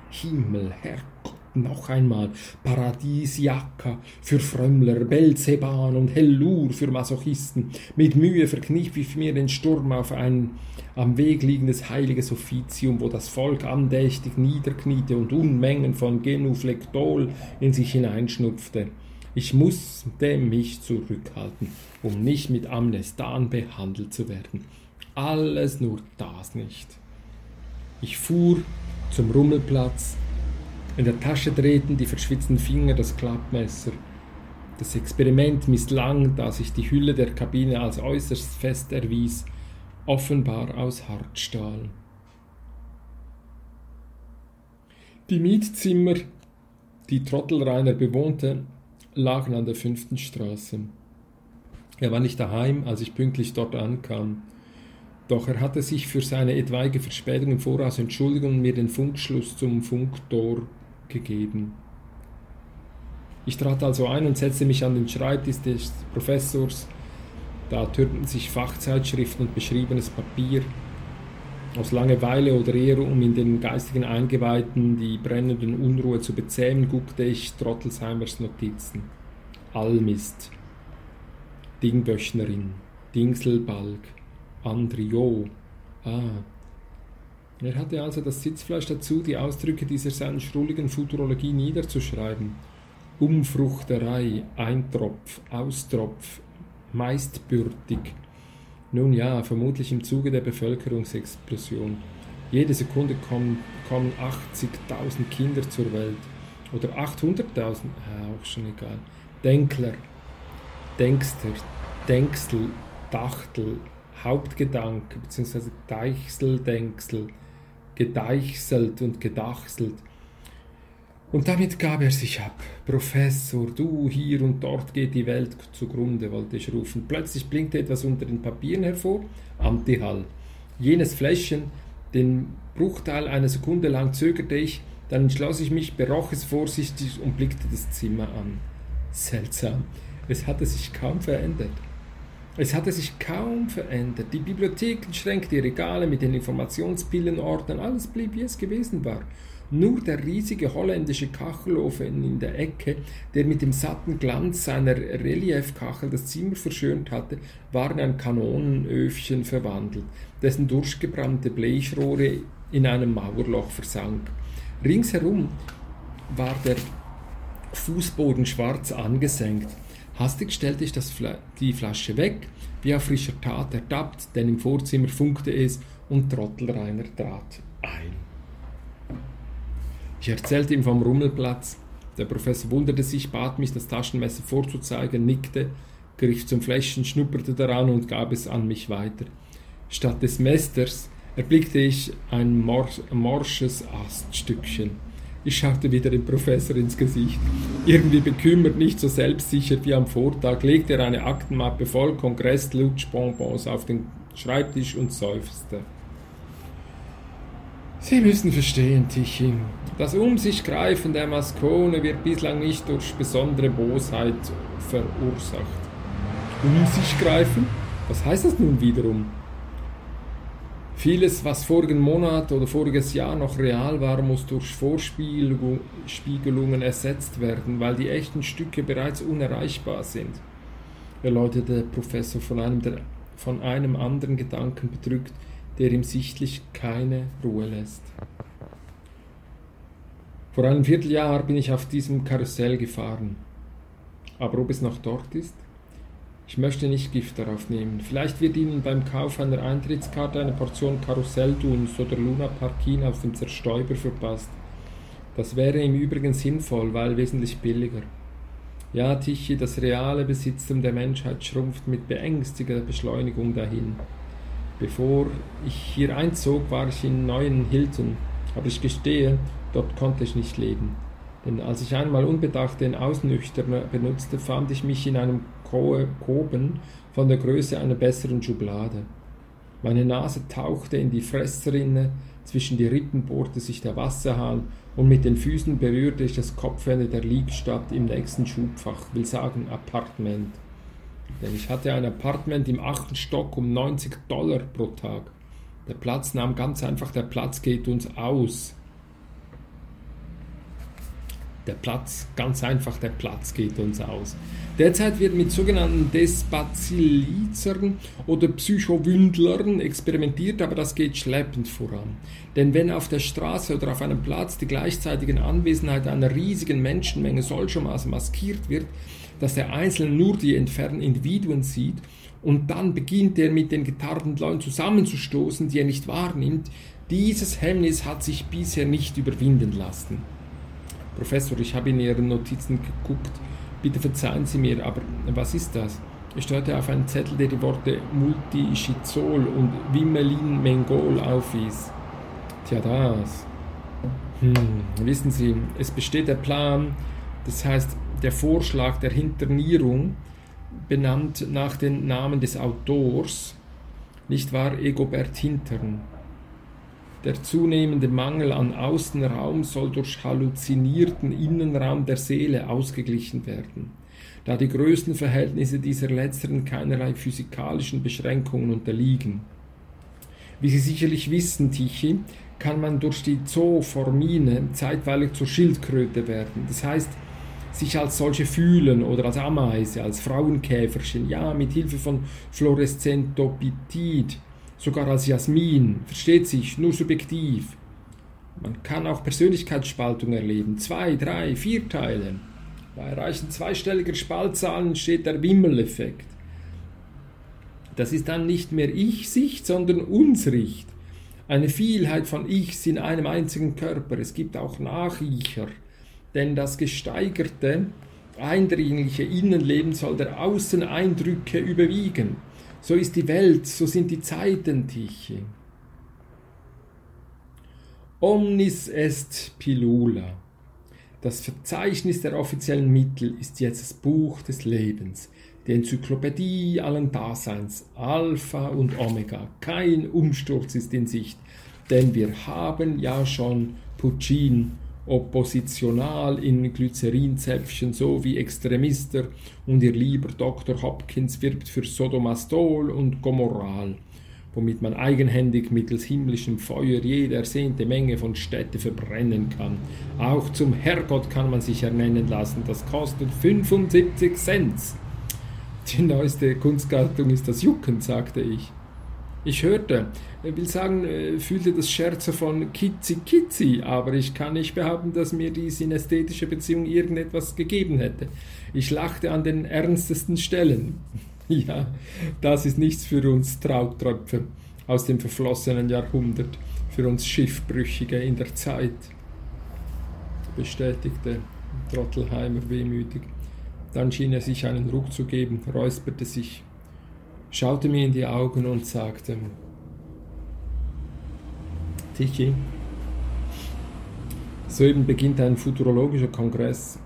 Himmel, Herrgott, noch einmal Paradisiaca für Frömmler, Belzeban und Hellur für Masochisten. Mit Mühe verkniff ich mir den Sturm auf ein am Weg liegendes heiliges Offizium, wo das Volk andächtig niederkniete und Unmengen von Genuflektol in sich hineinschnupfte. Ich musste mich zurückhalten, um nicht mit Amnestan behandelt zu werden. Alles nur das nicht. Ich fuhr zum Rummelplatz. In der Tasche drehten die verschwitzten Finger das Klappmesser. Das Experiment misslang, da sich die Hülle der Kabine als äußerst fest erwies, offenbar aus Hartstahl. Die Mietzimmer, die Trottelreiner bewohnte, lagen an der fünften Straße. Er war nicht daheim, als ich pünktlich dort ankam. Doch er hatte sich für seine etwaige Verspätung im Voraus entschuldigt und mir den Funkschluss zum Funktor gegeben. Ich trat also ein und setzte mich an den Schreibtisch des Professors. Da türmten sich Fachzeitschriften und beschriebenes Papier. Aus Langeweile oder eher um in den geistigen Eingeweihten die brennenden Unruhe zu bezähmen, guckte ich Trottelsheimer's Notizen. Allmist, Dingböchnerin, Dingselbalg, Andrio. Ah. Er hatte also das Sitzfleisch dazu, die Ausdrücke dieser seinen schrulligen Futurologie niederzuschreiben. Umfruchterei, Eintropf, Austropf, meistbürtig. Nun ja, vermutlich im Zuge der Bevölkerungsexplosion. Jede Sekunde kommen, kommen 80.000 Kinder zur Welt. Oder 800.000, ah, auch schon egal. Denkler, Denkster, Denksel, Dachtel, Hauptgedanke bzw. Deichseldenksel, gedeichselt und gedachselt. Und damit gab er sich ab. Professor, du, hier und dort geht die Welt zugrunde, wollte ich rufen. Plötzlich blinkte etwas unter den Papieren hervor. Antihall. Jenes Fläschchen, den Bruchteil einer Sekunde lang zögerte ich, dann entschloss ich mich, beroch es vorsichtig und blickte das Zimmer an. Seltsam. Es hatte sich kaum verändert. Es hatte sich kaum verändert. Die Bibliothekenschränke, die Regale mit den Informationspillenordnern, alles blieb wie es gewesen war. Nur der riesige holländische Kachelofen in der Ecke, der mit dem satten Glanz seiner Reliefkachel das Zimmer verschönt hatte, war in ein Kanonenöfchen verwandelt, dessen durchgebrannte Blechrohre in einem Mauerloch versank. Ringsherum war der Fußboden schwarz angesenkt. Hastig stellte ich Fla die Flasche weg, wie auf frischer Tat ertappt, denn im Vorzimmer funkte es und Trottelreiner trat ein. Ich erzählte ihm vom Rummelplatz. Der Professor wunderte sich, bat mich, das Taschenmesser vorzuzeigen, nickte, griff zum Fläschchen, schnupperte daran und gab es an mich weiter. Statt des Mesters erblickte ich ein morsches Aststückchen. Ich schaute wieder dem Professor ins Gesicht. Irgendwie bekümmert, nicht so selbstsicher wie am Vortag, legte er eine Aktenmappe voll Kongress-Lutschbonbons auf den Schreibtisch und seufzte. Sie müssen verstehen, Tichy, das Um sich greifen der Maskone wird bislang nicht durch besondere Bosheit verursacht. Um sich greifen? Was heißt das nun wiederum? Vieles, was vorigen Monat oder voriges Jahr noch real war, muss durch Vorspiegelungen ersetzt werden, weil die echten Stücke bereits unerreichbar sind, erläuterte der Professor von einem, der, von einem anderen Gedanken bedrückt, der ihm sichtlich keine Ruhe lässt. Vor einem Vierteljahr bin ich auf diesem Karussell gefahren. Aber ob es noch dort ist? Ich möchte nicht Gift darauf nehmen. Vielleicht wird Ihnen beim Kauf einer Eintrittskarte eine Portion Karussellduns oder Luna Parkin auf dem Zerstäuber verpasst. Das wäre im Übrigen sinnvoll, weil wesentlich billiger. Ja, Tichy, das reale Besitztum der Menschheit schrumpft mit beängstigender Beschleunigung dahin. Bevor ich hier einzog, war ich in Neuen Hilton, aber ich gestehe, dort konnte ich nicht leben. Denn als ich einmal unbedacht den Ausnüchterner benutzte, fand ich mich in einem Koben von der Größe einer besseren Schublade. Meine Nase tauchte in die Fressrinne, zwischen die Rippen bohrte sich der Wasserhahn und mit den Füßen berührte ich das Kopfende der Liegstatt im nächsten Schubfach, will sagen Appartement. Denn ich hatte ein Appartement im achten Stock um 90 Dollar pro Tag. Der Platz nahm ganz einfach, der Platz geht uns aus. Der Platz, ganz einfach, der Platz geht uns aus. Derzeit wird mit sogenannten Despazilizern oder Psychowündlern experimentiert, aber das geht schleppend voran. Denn wenn auf der Straße oder auf einem Platz die gleichzeitige Anwesenheit einer riesigen Menschenmenge solchermaßen maskiert wird, dass der Einzelne nur die entfernten Individuen sieht und dann beginnt er mit den getarnten Leuten zusammenzustoßen, die er nicht wahrnimmt, dieses Hemmnis hat sich bisher nicht überwinden lassen. Professor, ich habe in Ihren Notizen geguckt. Bitte verzeihen Sie mir, aber was ist das? Ich steuerte auf einen Zettel, der die Worte Multischizol und Wimelin Mengol aufwies. Tja, das. Hm, wissen Sie, es besteht der Plan, das heißt der Vorschlag der Hinternierung, benannt nach den Namen des Autors, nicht wahr, Egobert Hintern. Der zunehmende Mangel an Außenraum soll durch halluzinierten Innenraum der Seele ausgeglichen werden, da die Größenverhältnisse dieser letzteren keinerlei physikalischen Beschränkungen unterliegen. Wie Sie sicherlich wissen, Tichy, kann man durch die Zooformine zeitweilig zur Schildkröte werden. Das heißt, sich als solche fühlen oder als Ameise, als Frauenkäferchen, ja, mit Hilfe von Fluoreszentopitid, sogar als Jasmin, versteht sich, nur subjektiv. Man kann auch Persönlichkeitsspaltung erleben, zwei, drei, vier Teile. Bei Erreichen zweistelliger Spaltzahlen steht der Wimmeleffekt. Das ist dann nicht mehr Ich-Sicht, sondern Unsricht. Eine Vielheit von Ichs in einem einzigen Körper. Es gibt auch Nachicher, denn das gesteigerte, eindringliche Innenleben soll der Außeneindrücke überwiegen. So ist die Welt, so sind die Zeiten, Tichy. Omnis est Pilula. Das Verzeichnis der offiziellen Mittel ist jetzt das Buch des Lebens, die Enzyklopädie allen Daseins, Alpha und Omega. Kein Umsturz ist in Sicht, denn wir haben ja schon Puccin oppositional in Glycerinzäpfchen so wie Extremister und ihr lieber Dr. Hopkins wirbt für Sodomastol und Gomoral, womit man eigenhändig mittels himmlischem Feuer jede ersehnte Menge von Städte verbrennen kann. Auch zum Herrgott kann man sich ernennen lassen, das kostet 75 Cent. Die neueste Kunstgattung ist das Jucken, sagte ich. Ich hörte, will sagen, äh, fühlte das Scherze von Kitzi Kitzi, aber ich kann nicht behaupten, dass mir die synästhetische Beziehung irgendetwas gegeben hätte. Ich lachte an den ernstesten Stellen. ja, das ist nichts für uns Trautröpfe aus dem verflossenen Jahrhundert, für uns Schiffbrüchige in der Zeit, bestätigte Trottelheimer wehmütig. Dann schien er sich einen Ruck zu geben, räusperte sich schaute mir in die Augen und sagte, Tichy, soeben beginnt ein futurologischer Kongress.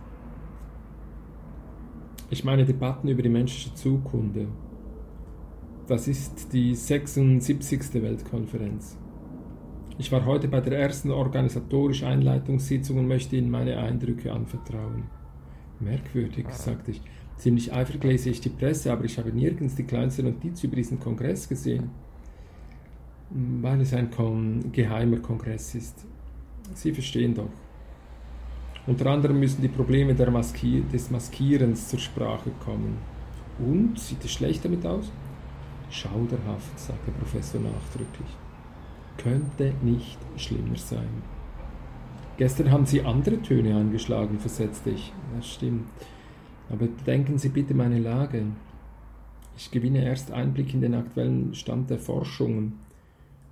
Ich meine Debatten über die menschliche Zukunft. Das ist die 76. Weltkonferenz. Ich war heute bei der ersten organisatorischen Einleitungssitzung und möchte Ihnen meine Eindrücke anvertrauen. Merkwürdig, sagte ich. Ziemlich eifrig lese ich die Presse, aber ich habe nirgends die kleinste Notiz über diesen Kongress gesehen, weil es ein geheimer Kongress ist. Sie verstehen doch. Unter anderem müssen die Probleme Maskier des Maskierens zur Sprache kommen. Und sieht es schlecht damit aus? Schauderhaft, sagt der Professor nachdrücklich. Könnte nicht schlimmer sein. Gestern haben Sie andere Töne angeschlagen, versetzte ich. Das stimmt. Aber denken Sie bitte meine Lage. Ich gewinne erst Einblick in den aktuellen Stand der Forschungen.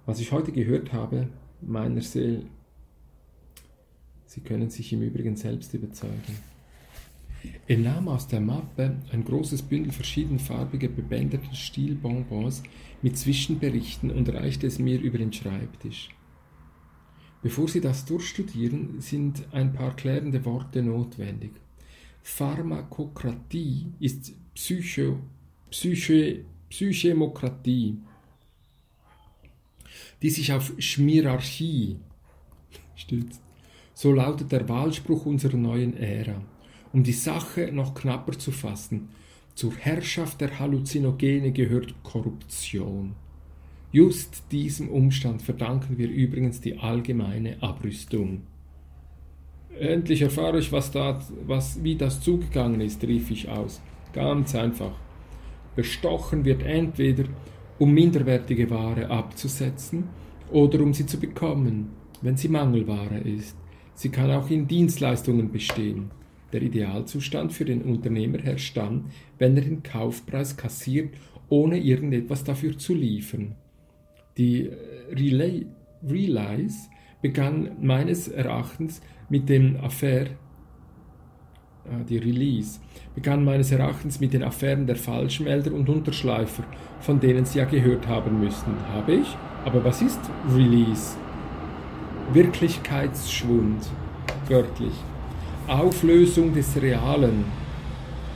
Was ich heute gehört habe, meiner Seele, Sie können sich im Übrigen selbst überzeugen. Er nahm aus der Mappe ein großes Bündel verschiedenfarbiger bebänderter Stilbonbons mit Zwischenberichten und reichte es mir über den Schreibtisch. Bevor Sie das durchstudieren, sind ein paar klärende Worte notwendig. Pharmakokratie ist Psycho, Psyche, Psychemokratie, die sich auf Schmierarchie stützt. So lautet der Wahlspruch unserer neuen Ära. Um die Sache noch knapper zu fassen, zur Herrschaft der Halluzinogene gehört Korruption. Just diesem Umstand verdanken wir übrigens die allgemeine Abrüstung. Endlich erfahre ich, was da, was, wie das zugegangen ist, rief ich aus. Ganz einfach. Bestochen wird entweder, um minderwertige Ware abzusetzen oder um sie zu bekommen, wenn sie Mangelware ist. Sie kann auch in Dienstleistungen bestehen. Der Idealzustand für den Unternehmer herrscht dann, wenn er den Kaufpreis kassiert, ohne irgendetwas dafür zu liefern. Die äh, Relay, Relies begann meines Erachtens mit dem Affair, äh, die Release, begann meines Erachtens mit den Affären der Falschmelder und Unterschleifer, von denen Sie ja gehört haben müssen. Habe ich? Aber was ist Release? Wirklichkeitsschwund, wörtlich. Auflösung des Realen.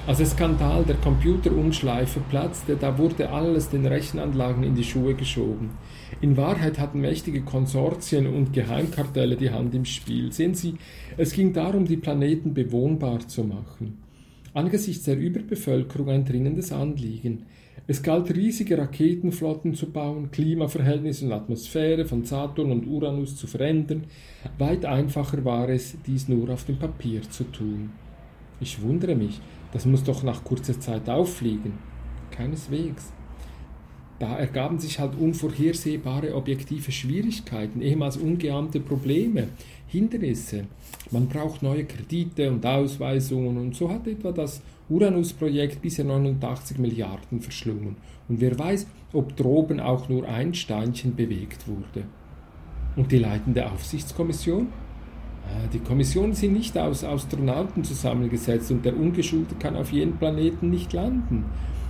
Als der Skandal der Computerumschleife platzte, da wurde alles den Rechenanlagen in die Schuhe geschoben. In Wahrheit hatten mächtige Konsortien und Geheimkartelle die Hand im Spiel. Sehen Sie, es ging darum, die Planeten bewohnbar zu machen. Angesichts der Überbevölkerung ein dringendes Anliegen. Es galt, riesige Raketenflotten zu bauen, Klimaverhältnisse und Atmosphäre von Saturn und Uranus zu verändern. Weit einfacher war es, dies nur auf dem Papier zu tun. Ich wundere mich, das muss doch nach kurzer Zeit auffliegen. Keineswegs. Da ergaben sich halt unvorhersehbare objektive Schwierigkeiten, ehemals ungeahnte Probleme, Hindernisse. Man braucht neue Kredite und Ausweisungen und so hat etwa das Uranus-Projekt bisher 89 Milliarden verschlungen. Und wer weiß, ob droben auch nur ein Steinchen bewegt wurde. Und die leitende Aufsichtskommission? Ah, die Kommissionen sind nicht aus Astronauten zusammengesetzt und der Ungeschulte kann auf jedem Planeten nicht landen.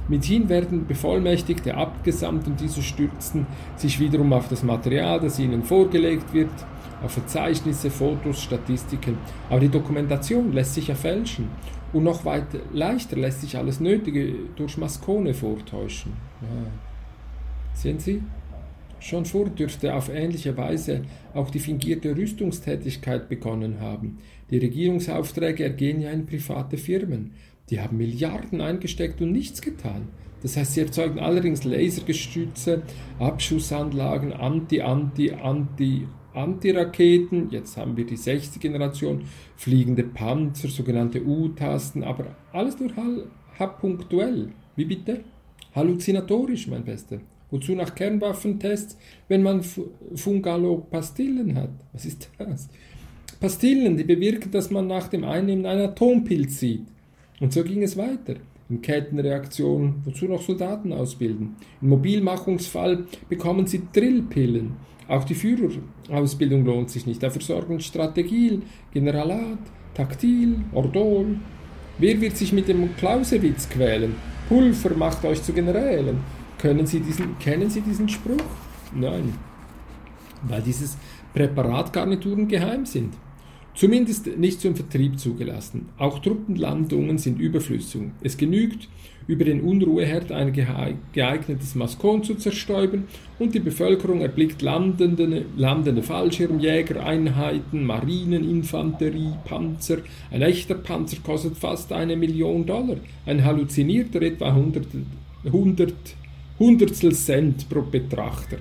Mithin werden Bevollmächtigte abgesandt und diese stürzen sich wiederum auf das Material, das ihnen vorgelegt wird, auf Verzeichnisse, Fotos, Statistiken. Aber die Dokumentation lässt sich ja fälschen. Und noch weit leichter lässt sich alles Nötige durch Maskone vortäuschen. Ja. Sehen Sie? Schon vor dürfte auf ähnliche Weise auch die fingierte Rüstungstätigkeit begonnen haben. Die Regierungsaufträge ergehen ja in private Firmen. Die haben Milliarden eingesteckt und nichts getan. Das heißt, sie erzeugen allerdings Lasergestütze, Abschussanlagen, Anti-Anti, Anti, Anti-Raketen, jetzt haben wir die sechste Generation, fliegende Panzer, sogenannte U-Tasten, aber alles nur punktuell. Wie bitte? Halluzinatorisch, mein Bester. Wozu nach Kernwaffentests, wenn man Fungalo-Pastillen hat? Was ist das? Pastillen, die bewirken, dass man nach dem Einnehmen einen Atompilz sieht. Und so ging es weiter. In Kettenreaktionen, wozu noch Soldaten ausbilden. Im Mobilmachungsfall bekommen sie Drillpillen. Auch die Führerausbildung lohnt sich nicht. Dafür sorgen Strategien, Generalat, Taktil, Ordol. Wer wird sich mit dem Clausewitz quälen? Pulver macht euch zu Generälen. Können Sie diesen, kennen Sie diesen Spruch? Nein. Weil dieses Präparatgarnituren geheim sind. Zumindest nicht zum Vertrieb zugelassen. Auch Truppenlandungen sind überflüssig. Es genügt, über den Unruheherd ein geeignetes Maskon zu zerstäuben und die Bevölkerung erblickt landende, landende Fallschirmjägereinheiten, Marineninfanterie, Panzer. Ein echter Panzer kostet fast eine Million Dollar, ein halluzinierter etwa 100, 100 Hundertstel Cent pro Betrachter.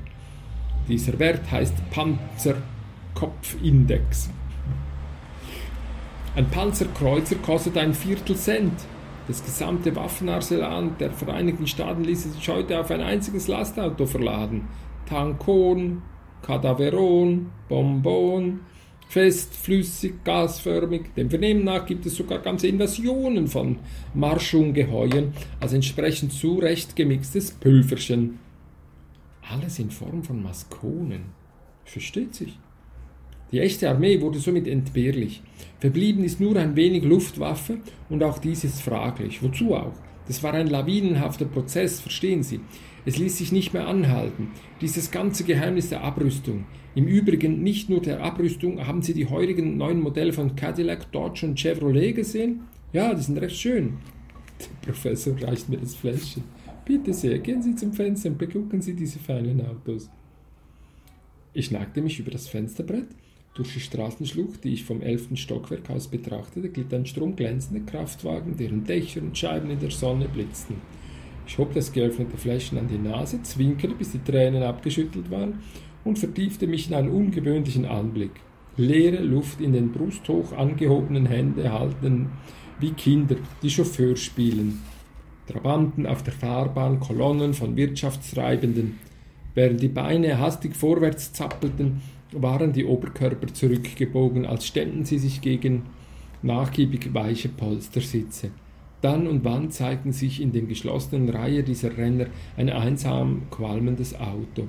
Dieser Wert heißt Panzerkopfindex. Ein Panzerkreuzer kostet ein Viertel Cent. Das gesamte Waffenarsenal der Vereinigten Staaten ließ sich heute auf ein einziges Lastauto verladen. Tankon, Cadaveron, Bonbon, fest, flüssig, gasförmig. Dem Vernehmen nach gibt es sogar ganze Invasionen von Marschungeheuern als entsprechend zurechtgemixtes Pülverchen. Alles in Form von Maskonen. Versteht sich. Die echte Armee wurde somit entbehrlich. Verblieben ist nur ein wenig Luftwaffe und auch dies ist fraglich. Wozu auch? Das war ein lawinenhafter Prozess, verstehen Sie. Es ließ sich nicht mehr anhalten. Dieses ganze Geheimnis der Abrüstung. Im Übrigen nicht nur der Abrüstung, haben Sie die heurigen neuen Modelle von Cadillac, Dodge und Chevrolet gesehen? Ja, die sind recht schön. Der Professor reicht mir das Fläschchen. Bitte sehr, gehen Sie zum Fenster und begucken Sie diese feinen Autos. Ich neigte mich über das Fensterbrett. Durch die Straßenschlucht, die ich vom elften Stockwerk aus betrachtete, glitt ein stromglänzender Kraftwagen, deren Dächer und Scheiben in der Sonne blitzten. Ich hob das geöffnete Fläschchen an die Nase, zwinkerte, bis die Tränen abgeschüttelt waren und vertiefte mich in einen ungewöhnlichen Anblick. leere Luft in den brusthoch angehobenen Händen halten, wie Kinder, die Chauffeur spielen. Trabanten auf der Fahrbahn, Kolonnen von Wirtschaftstreibenden. Während die Beine hastig vorwärts zappelten, waren die Oberkörper zurückgebogen, als stemmten sie sich gegen nachgiebig weiche Polstersitze. Dann und wann zeigten sich in den geschlossenen Reihe dieser Renner ein einsam qualmendes Auto.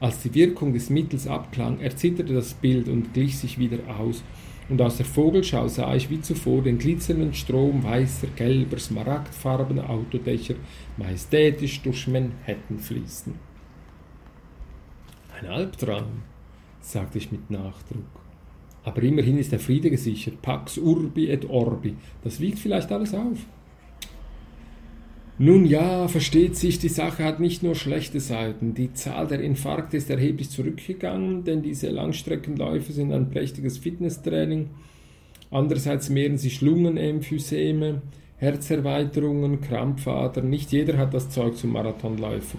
Als die Wirkung des Mittels abklang, erzitterte das Bild und glich sich wieder aus, und aus der Vogelschau sah ich wie zuvor den glitzernden Strom weißer, gelber, smaragdfarbener Autodächer majestätisch durch Manhattan fließen. Ein Albtraum, sagte ich mit Nachdruck. Aber immerhin ist der Friede gesichert. Pax urbi et orbi. Das wiegt vielleicht alles auf. Nun ja, versteht sich, die Sache hat nicht nur schlechte Seiten. Die Zahl der Infarkte ist erheblich zurückgegangen, denn diese Langstreckenläufe sind ein prächtiges Fitnesstraining. Andererseits mehren sich Lungenemphyseme, Herzerweiterungen, Krampfadern. Nicht jeder hat das Zeug zum Marathonläufer.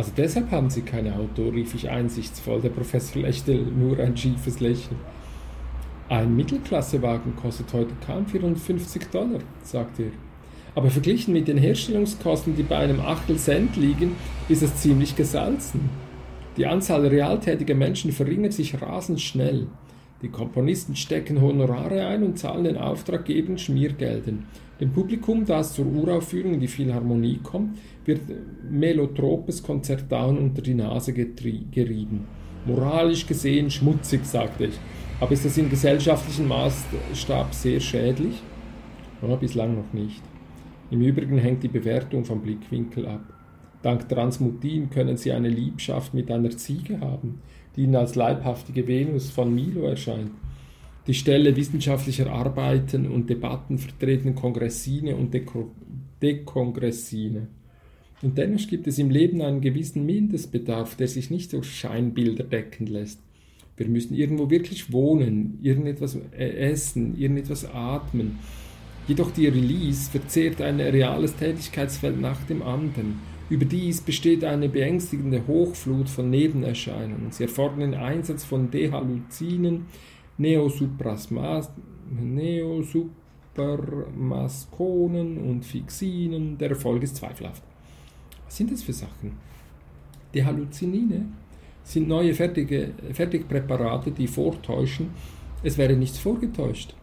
Also deshalb haben Sie kein Auto, rief ich einsichtsvoll. Der Professor lächelte nur ein schiefes Lächeln. Ein Mittelklassewagen kostet heute kaum 450 Dollar, sagte er. Aber verglichen mit den Herstellungskosten, die bei einem Achtel Cent liegen, ist es ziemlich gesalzen. Die Anzahl realtätiger Menschen verringert sich rasend schnell. Die Komponisten stecken Honorare ein und zahlen den Auftraggebern Schmiergelden. Dem Publikum, das zur Uraufführung in die Philharmonie kommt, wird melotropes Konzertan unter die Nase gerieben. Moralisch gesehen schmutzig, sagte ich. Aber ist das im gesellschaftlichen Maßstab sehr schädlich? Ja, bislang noch nicht. Im Übrigen hängt die Bewertung vom Blickwinkel ab. Dank Transmutin können Sie eine Liebschaft mit einer Ziege haben, die Ihnen als leibhaftige Venus von Milo erscheint. Die Stelle wissenschaftlicher Arbeiten und Debatten vertreten Kongressine und Deko Dekongressine. Und dennoch gibt es im Leben einen gewissen Mindestbedarf, der sich nicht durch Scheinbilder decken lässt. Wir müssen irgendwo wirklich wohnen, irgendetwas äh, essen, irgendetwas atmen. Jedoch die Release verzehrt ein reales Tätigkeitsfeld nach dem anderen. Überdies besteht eine beängstigende Hochflut von Nebenerscheinungen. Sie erfordern den Einsatz von Dehalluzinen, Neosupermaskonen und Fixinen. Der Erfolg ist zweifelhaft. Was sind das für Sachen? Dehalluzinine sind neue fertige, Fertigpräparate, die vortäuschen, es wäre nichts vorgetäuscht.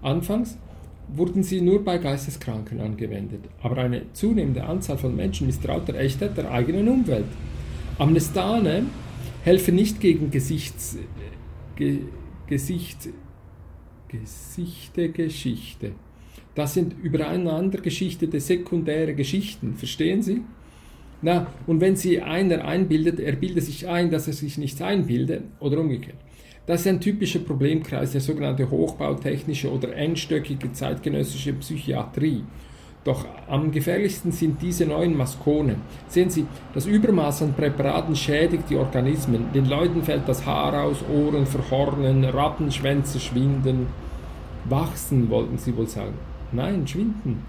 Anfangs wurden sie nur bei Geisteskranken angewendet, aber eine zunehmende Anzahl von Menschen misstraut der Echtheit der eigenen Umwelt. Amnestane helfen nicht gegen Gesichts, Ge, Gesicht, Gesichte, Geschichte. Das sind übereinander geschichtete sekundäre Geschichten, verstehen Sie? Na, und wenn Sie einer einbildet, er bildet sich ein, dass er sich nichts einbildet, oder umgekehrt. Das ist ein typischer Problemkreis der sogenannte hochbautechnische oder endstöckige zeitgenössische Psychiatrie. Doch am gefährlichsten sind diese neuen Maskone. Sehen Sie, das Übermaß an Präparaten schädigt die Organismen. Den Leuten fällt das Haar aus, Ohren verhornen, Rattenschwänze schwinden. Wachsen, wollten Sie wohl sagen. Nein, schwinden.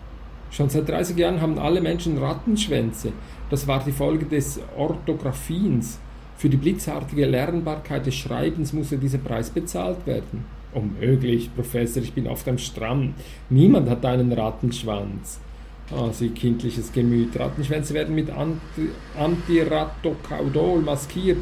Schon seit 30 Jahren haben alle Menschen Rattenschwänze. Das war die Folge des Orthographiens. Für die blitzartige Lernbarkeit des Schreibens musste dieser Preis bezahlt werden. Unmöglich, Professor, ich bin oft am Strand. Niemand hat einen Rattenschwanz. Ah, Sie kindliches Gemüt. Rattenschwänze werden mit Antiratocaudol maskiert.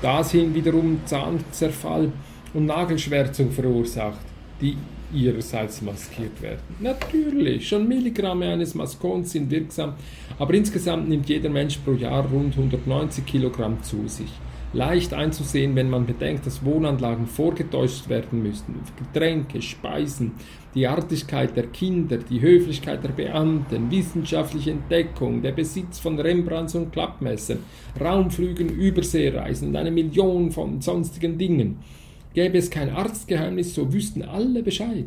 Das hin wiederum Zahnzerfall und Nagelschwärzung verursacht, die ihrerseits maskiert werden. Natürlich, schon Milligramme eines Maskons sind wirksam, aber insgesamt nimmt jeder Mensch pro Jahr rund 190 Kilogramm zu sich. Leicht einzusehen, wenn man bedenkt, dass Wohnanlagen vorgetäuscht werden müssen, Getränke, Speisen, die Artigkeit der Kinder, die Höflichkeit der Beamten, wissenschaftliche Entdeckung, der Besitz von Rembrandts und Klappmessern, Raumflügen, Überseereisen und eine Million von sonstigen Dingen. Gäbe es kein Arztgeheimnis, so wüssten alle Bescheid.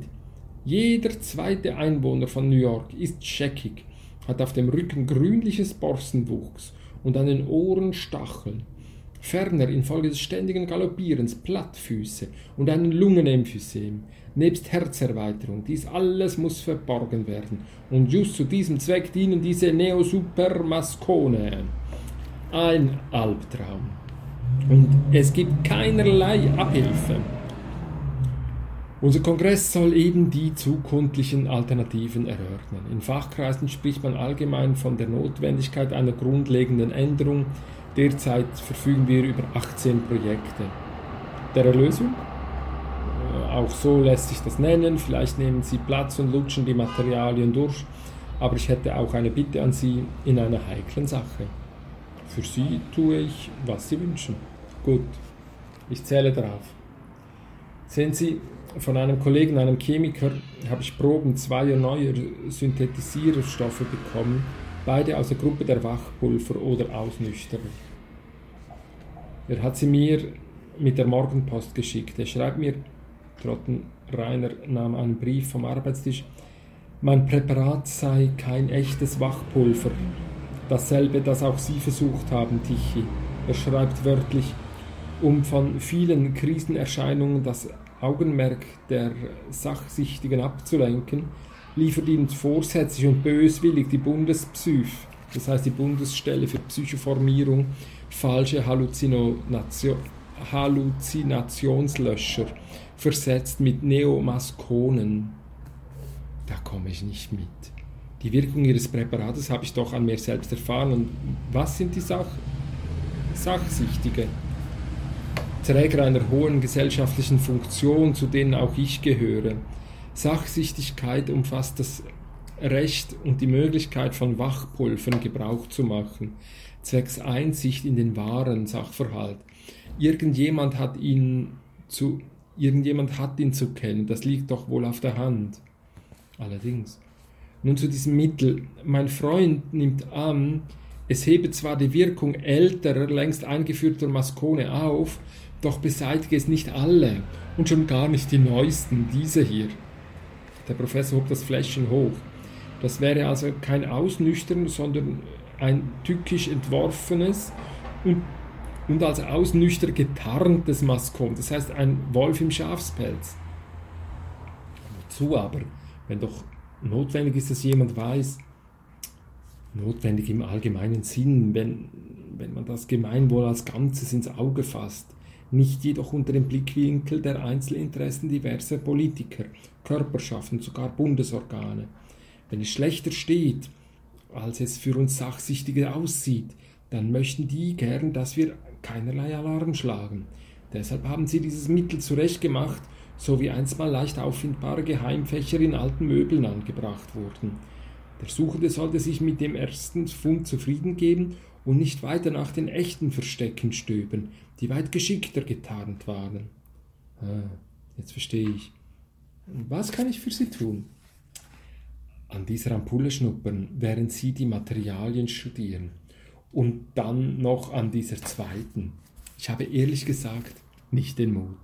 Jeder zweite Einwohner von New York ist scheckig, hat auf dem Rücken grünliches Borstenwuchs und an den Ohren Stacheln. Ferner infolge des ständigen Galoppierens Plattfüße und einen Lungenemphysem, nebst Herzerweiterung. Dies alles muss verborgen werden. Und just zu diesem Zweck dienen diese Neosupermaskone. Ein Albtraum. Und es gibt keinerlei Abhilfe. Unser Kongress soll eben die zukünftigen Alternativen erörtern. In Fachkreisen spricht man allgemein von der Notwendigkeit einer grundlegenden Änderung. Derzeit verfügen wir über 18 Projekte. Der Erlösung? Äh, auch so lässt sich das nennen. Vielleicht nehmen Sie Platz und lutschen die Materialien durch. Aber ich hätte auch eine Bitte an Sie in einer heiklen Sache. Für Sie tue ich, was Sie wünschen. Gut, ich zähle darauf. Sehen Sie, von einem Kollegen, einem Chemiker, habe ich Proben zweier neuer Synthetisierstoffe bekommen, beide aus der Gruppe der Wachpulver oder Ausnüchterer. Er hat sie mir mit der Morgenpost geschickt. Er schreibt mir, Trotten Rainer nahm einen Brief vom Arbeitstisch, mein Präparat sei kein echtes Wachpulver. Dasselbe, das auch Sie versucht haben, Tichy. Er schreibt wörtlich, um von vielen Krisenerscheinungen das Augenmerk der Sachsichtigen abzulenken, liefert ihnen vorsätzlich und böswillig die Bundespsych, das heißt die Bundesstelle für Psychoformierung, falsche Halluzination, Halluzinationslöscher, versetzt mit Neomaskonen. Da komme ich nicht mit. Die Wirkung ihres Präparates habe ich doch an mir selbst erfahren. Und was sind die Sach Sachsichtige? Träger einer hohen gesellschaftlichen Funktion, zu denen auch ich gehöre. Sachsichtigkeit umfasst das Recht und die Möglichkeit von Wachpulvern Gebrauch zu machen, zwecks Einsicht in den wahren Sachverhalt. Irgendjemand hat ihn zu, irgendjemand hat ihn zu kennen, das liegt doch wohl auf der Hand. Allerdings. Nun zu diesem Mittel. Mein Freund nimmt an, es hebe zwar die Wirkung älterer, längst eingeführter Maskone auf, doch beseitige es nicht alle und schon gar nicht die neuesten, diese hier. Der Professor hob das Fläschchen hoch. Das wäre also kein Ausnüchtern, sondern ein tückisch entworfenes und, und als Ausnüchter getarntes Maskon, das heißt ein Wolf im Schafspelz. Wozu aber, wenn doch notwendig ist, dass jemand weiß, notwendig im allgemeinen Sinn, wenn, wenn man das Gemeinwohl als Ganzes ins Auge fasst, nicht jedoch unter dem Blickwinkel der Einzelinteressen diverser Politiker, Körperschaften, sogar Bundesorgane. Wenn es schlechter steht, als es für uns Sachsichtige aussieht, dann möchten die gern, dass wir keinerlei Alarm schlagen. Deshalb haben sie dieses Mittel zurechtgemacht, so wie einstmal leicht auffindbare Geheimfächer in alten Möbeln angebracht wurden. Der Suchende sollte sich mit dem ersten Fund zufrieden geben und nicht weiter nach den echten Verstecken stöbern, die weit geschickter getarnt waren. Ah, jetzt verstehe ich. Was kann ich für Sie tun? An dieser Ampulle schnuppern, während Sie die Materialien studieren. Und dann noch an dieser zweiten. Ich habe ehrlich gesagt nicht den Mut.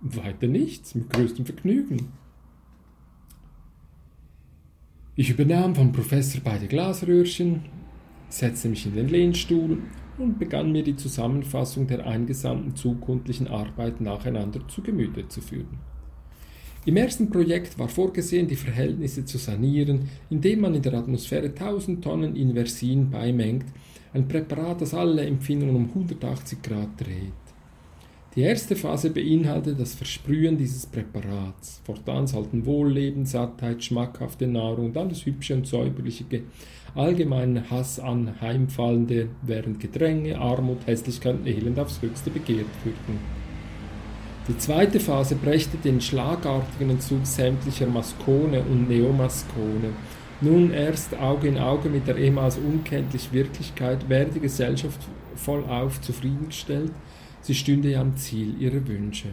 Weiter nichts, mit größtem Vergnügen. Ich übernahm vom Professor beide Glasröhrchen, setzte mich in den Lehnstuhl und begann mir die Zusammenfassung der eingesandten zukundlichen Arbeit nacheinander zu Gemüte zu führen. Im ersten Projekt war vorgesehen, die Verhältnisse zu sanieren, indem man in der Atmosphäre 1000 Tonnen Inversin beimengt, ein Präparat, das alle Empfindungen um 180 Grad dreht. Die erste Phase beinhaltet das Versprühen dieses Präparats. Fortan sollten Wohlleben, Sattheit, schmackhafte Nahrung und alles Hübsche und Säuberliche allgemeinen Hass an Heimfallende, während Gedränge, Armut, Hässlichkeit und Elend aufs höchste begehrt führten. Die zweite Phase brächte den schlagartigen Entzug sämtlicher Maskone und Neomaskone. Nun erst Auge in Auge mit der ehemals unkenntlichen Wirklichkeit wäre die Gesellschaft vollauf zufriedengestellt – Sie stünde am Ziel ihrer Wünsche.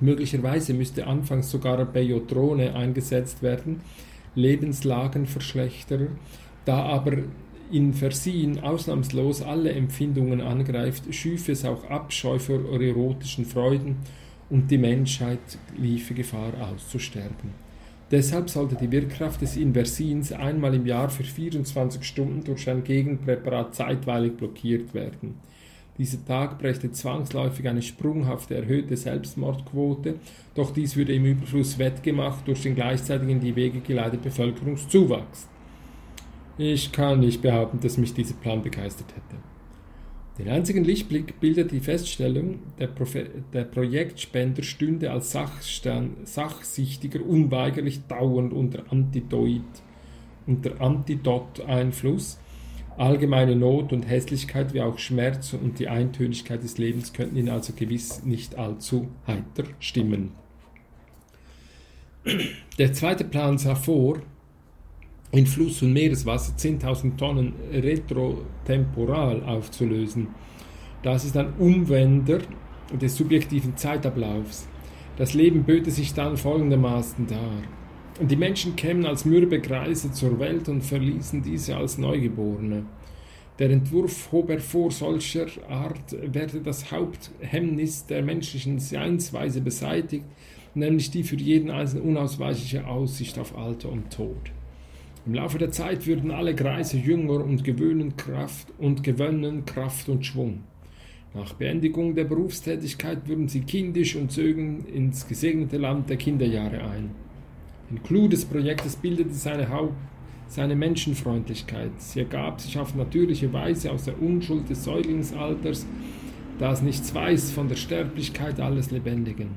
Möglicherweise müsste anfangs sogar Bejotrone eingesetzt werden, Lebenslagenverschlechterer, da aber in Versin ausnahmslos alle Empfindungen angreift, schüfe es auch Abscheu vor erotischen Freuden und die Menschheit liefe Gefahr auszusterben. Deshalb sollte die Wirkkraft des Inversins einmal im Jahr für 24 Stunden durch ein Gegenpräparat zeitweilig blockiert werden. Dieser Tag brächte zwangsläufig eine sprunghafte erhöhte Selbstmordquote, doch dies würde im Überfluss wettgemacht durch den gleichzeitig in die Wege geleiteten Bevölkerungszuwachs. Ich kann nicht behaupten, dass mich dieser Plan begeistert hätte. Den einzigen Lichtblick bildet die Feststellung, der, Profe der Projektspender stünde als Sachstern, Sachsichtiger unweigerlich dauernd unter Antidoid, unter Antidot-Einfluss. Allgemeine Not und Hässlichkeit wie auch Schmerz und die Eintönigkeit des Lebens könnten ihn also gewiss nicht allzu heiter stimmen. Der zweite Plan sah vor, in Fluss- und Meereswasser 10.000 Tonnen retrotemporal aufzulösen. Das ist ein Umwender des subjektiven Zeitablaufs. Das Leben böte sich dann folgendermaßen dar. Die Menschen kämen als mürbe Kreise zur Welt und verließen diese als Neugeborene. Der Entwurf hob hervor, solcher Art werde das Haupthemmnis der menschlichen Seinsweise beseitigt, nämlich die für jeden Einzelnen unausweichliche Aussicht auf Alter und Tod. Im Laufe der Zeit würden alle Greise jünger und gewöhnen Kraft und gewöhnen Kraft und Schwung. Nach Beendigung der Berufstätigkeit würden sie kindisch und zögen ins gesegnete Land der Kinderjahre ein. Ein Clou des Projektes bildete seine, Haupt, seine Menschenfreundlichkeit. Sie ergab sich auf natürliche Weise aus der Unschuld des Säuglingsalters, das nichts weiß von der Sterblichkeit alles Lebendigen.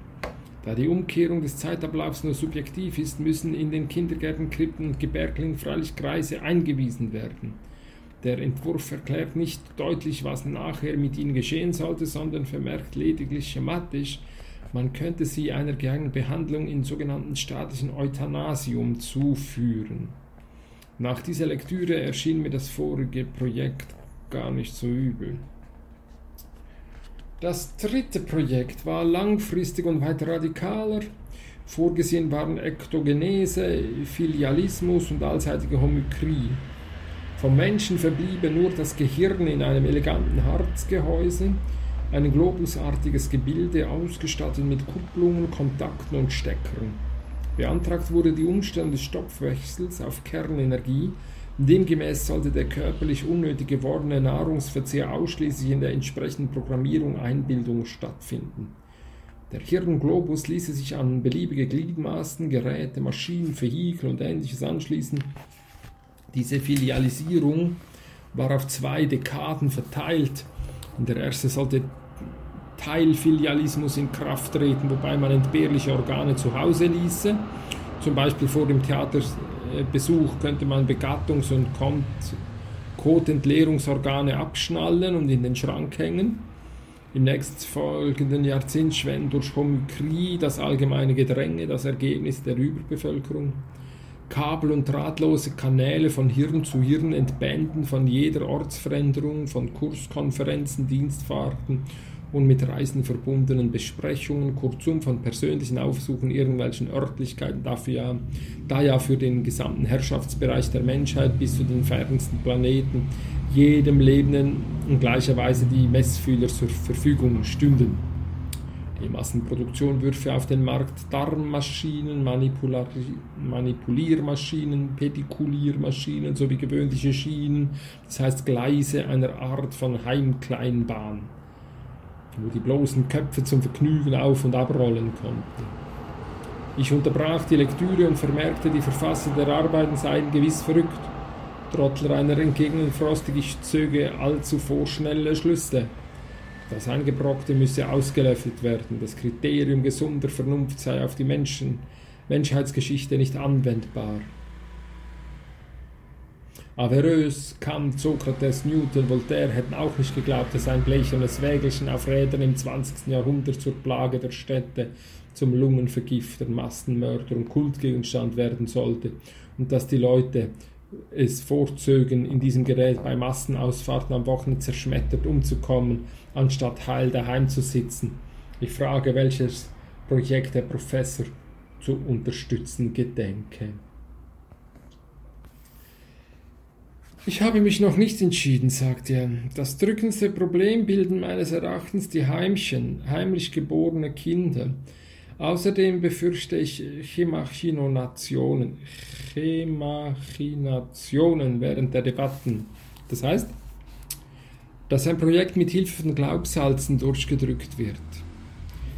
Da die Umkehrung des Zeitablaufs nur subjektiv ist, müssen in den Kindergärten, Krippen und Gebärklingen freilich Kreise eingewiesen werden. Der Entwurf erklärt nicht deutlich, was nachher mit ihnen geschehen sollte, sondern vermerkt lediglich schematisch, man könnte sie einer geeigneten Behandlung in sogenannten staatlichen Euthanasium zuführen. Nach dieser Lektüre erschien mir das vorige Projekt gar nicht so übel. Das dritte Projekt war langfristig und weit radikaler. Vorgesehen waren Ektogenese, Filialismus und allseitige Homykrie. Vom Menschen verbliebe nur das Gehirn in einem eleganten Harzgehäuse, ein globusartiges Gebilde ausgestattet mit Kupplungen, Kontakten und Steckern. Beantragt wurde die Umstellung des Stoffwechsels auf Kernenergie Demgemäß sollte der körperlich unnötig gewordene Nahrungsverzehr ausschließlich in der entsprechenden Programmierung Einbildung stattfinden. Der Hirnglobus ließe sich an beliebige Gliedmaßen, Geräte, Maschinen, Vehikel und ähnliches anschließen. Diese Filialisierung war auf zwei Dekaden verteilt. In der ersten sollte Teilfilialismus in Kraft treten, wobei man entbehrliche Organe zu Hause ließe, zum Beispiel vor dem Theater äh, Besuch könnte man Begattungs- und Kotentleerungsorgane abschnallen und in den Schrank hängen. Im nächstfolgenden Jahrzehnt schwellen durch Homykrie das allgemeine Gedränge das Ergebnis der Überbevölkerung. Kabel- und drahtlose Kanäle von Hirn zu Hirn entbänden von jeder Ortsveränderung, von Kurskonferenzen, Dienstfahrten und mit Reisen verbundenen Besprechungen, kurzum von persönlichen Aufsuchen irgendwelchen Örtlichkeiten, dafür ja, da ja für den gesamten Herrschaftsbereich der Menschheit bis zu den fernsten Planeten jedem Lebenden in gleicher Weise die Messfühler zur Verfügung stünden. Die Massenproduktion würfe auf den Markt Darmmaschinen, Manipuliermaschinen, Pedikuliermaschinen sowie gewöhnliche Schienen, das heißt Gleise einer Art von Heimkleinbahn wo die bloßen Köpfe zum Vergnügen auf und abrollen konnten. Ich unterbrach die Lektüre und vermerkte, die Verfasser der Arbeiten seien gewiss verrückt. Trottler einer entgegnen frostig, ich zöge allzu vorschnelle Schlüsse. Das Eingebrockte müsse ausgelöffelt werden. Das Kriterium gesunder Vernunft sei auf die Menschen, Menschheitsgeschichte nicht anwendbar. Averroes, Kant, Sokrates, Newton, Voltaire hätten auch nicht geglaubt, dass ein blechernes Wägelchen auf Rädern im 20. Jahrhundert zur Plage der Städte, zum Lungenvergifter, Massenmörder und Kultgegenstand werden sollte und dass die Leute es vorzögen, in diesem Gerät bei Massenausfahrten am Wochenende zerschmettert umzukommen, anstatt heil daheim zu sitzen. Ich frage, welches Projekt der Professor zu unterstützen gedenke. Ich habe mich noch nicht entschieden, sagt er. Das drückendste Problem bilden meines Erachtens die Heimchen, heimlich geborene Kinder. Außerdem befürchte ich Chemachinonationen, Chemachinationen während der Debatten. Das heißt, dass ein Projekt mit Hilfe von Glaubsalzen durchgedrückt wird.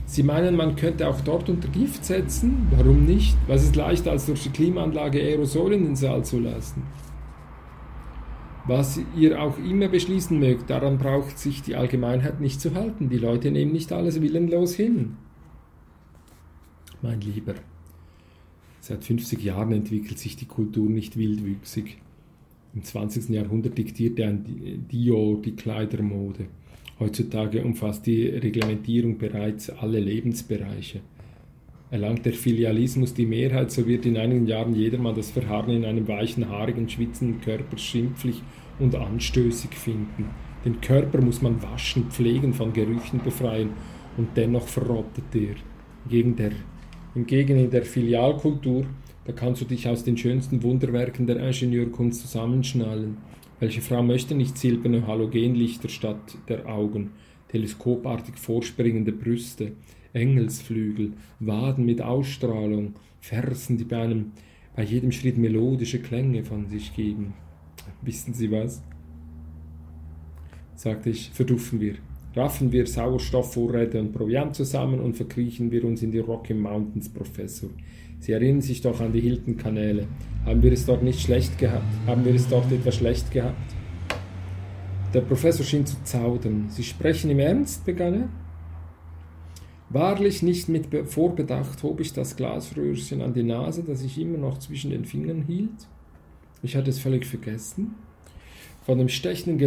Sie meinen, man könnte auch dort unter Gift setzen? Warum nicht? Was ist leichter, als durch die Klimaanlage Aerosole in den Saal zu lassen? Was ihr auch immer beschließen mögt, daran braucht sich die Allgemeinheit nicht zu halten. Die Leute nehmen nicht alles willenlos hin. Mein Lieber, seit 50 Jahren entwickelt sich die Kultur nicht wildwüchsig. Im 20. Jahrhundert diktierte ein Dior die Kleidermode. Heutzutage umfasst die Reglementierung bereits alle Lebensbereiche. Erlangt der Filialismus die Mehrheit, so wird in einigen Jahren jedermann das Verharren in einem weichen, haarigen, schwitzenden Körper schimpflich und anstößig finden. Den Körper muss man waschen, pflegen, von Gerüchen befreien und dennoch verrottet er. Gegen der, hingegen in der Filialkultur, da kannst du dich aus den schönsten Wunderwerken der Ingenieurkunst zusammenschnallen. Welche Frau möchte nicht silberne Halogenlichter statt der Augen, teleskopartig vorspringende Brüste, Engelsflügel, Waden mit Ausstrahlung, Fersen, die bei einem bei jedem Schritt melodische Klänge von sich geben. Wissen Sie was? sagte ich, verduffen wir. Raffen wir Sauerstoffvorräte und Proviant zusammen und verkriechen wir uns in die Rocky Mountains, Professor. Sie erinnern sich doch an die Hilton-Kanäle. Haben wir es dort nicht schlecht gehabt? Haben wir es dort etwas schlecht gehabt? Der Professor schien zu zaudern. Sie sprechen im Ernst, begann er. Wahrlich nicht mit Vorbedacht hob ich das Glasröhrchen an die Nase, das ich immer noch zwischen den Fingern hielt. Ich hatte es völlig vergessen. Von dem stechenden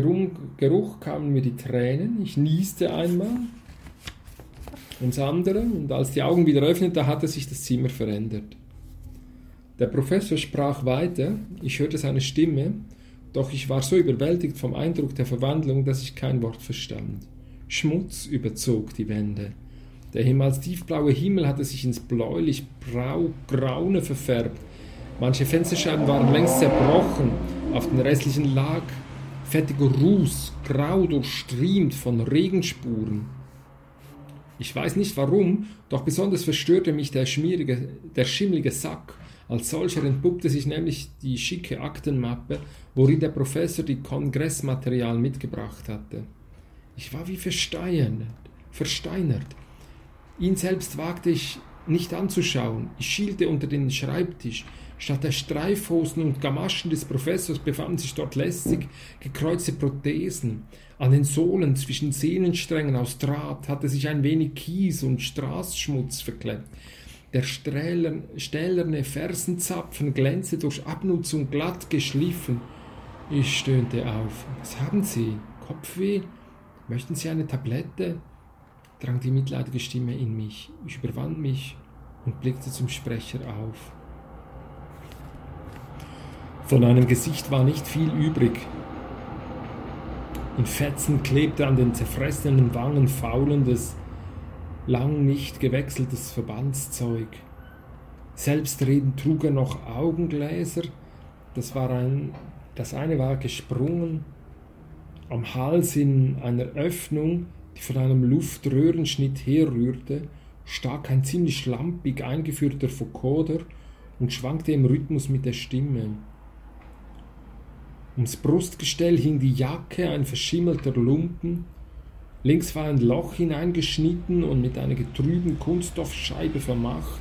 Geruch kamen mir die Tränen. Ich nieste einmal ins andere und als die Augen wieder öffnete, hatte sich das Zimmer verändert. Der Professor sprach weiter, ich hörte seine Stimme, doch ich war so überwältigt vom Eindruck der Verwandlung, dass ich kein Wort verstand. Schmutz überzog die Wände. Der himmels tiefblaue Himmel hatte sich ins bläulich-braune verfärbt. Manche Fensterscheiben waren längst zerbrochen. Auf den restlichen lag fettiger Ruß, grau durchstriemt von Regenspuren. Ich weiß nicht warum, doch besonders verstörte mich der, schmierige, der schimmlige Sack. Als solcher entpuppte sich nämlich die schicke Aktenmappe, worin der Professor die Kongressmaterial mitgebracht hatte. Ich war wie versteinert, versteinert. Ihn selbst wagte ich nicht anzuschauen. Ich schielte unter den Schreibtisch. Statt der Streifhosen und Gamaschen des Professors befanden sich dort lässig gekreuzte Prothesen. An den Sohlen zwischen Sehnensträngen aus Draht hatte sich ein wenig Kies und Straßschmutz verklemmt. Der stählerne Fersenzapfen glänzte durch Abnutzung glatt geschliffen. Ich stöhnte auf. Was haben Sie? Kopfweh? Möchten Sie eine Tablette? drang die mitleidige Stimme in mich. Ich überwand mich und blickte zum Sprecher auf. Von einem Gesicht war nicht viel übrig. In Fetzen klebte an den zerfressenen Wangen faulendes, lang nicht gewechseltes Verbandszeug. Selbstredend trug er noch Augengläser, das, war ein, das eine war gesprungen, am Hals in einer Öffnung die von einem Luftröhrenschnitt herrührte, stak ein ziemlich schlampig eingeführter Vokoder und schwankte im Rhythmus mit der Stimme. Ums Brustgestell hing die Jacke, ein verschimmelter Lumpen. Links war ein Loch hineingeschnitten und mit einer getrüben Kunststoffscheibe vermacht.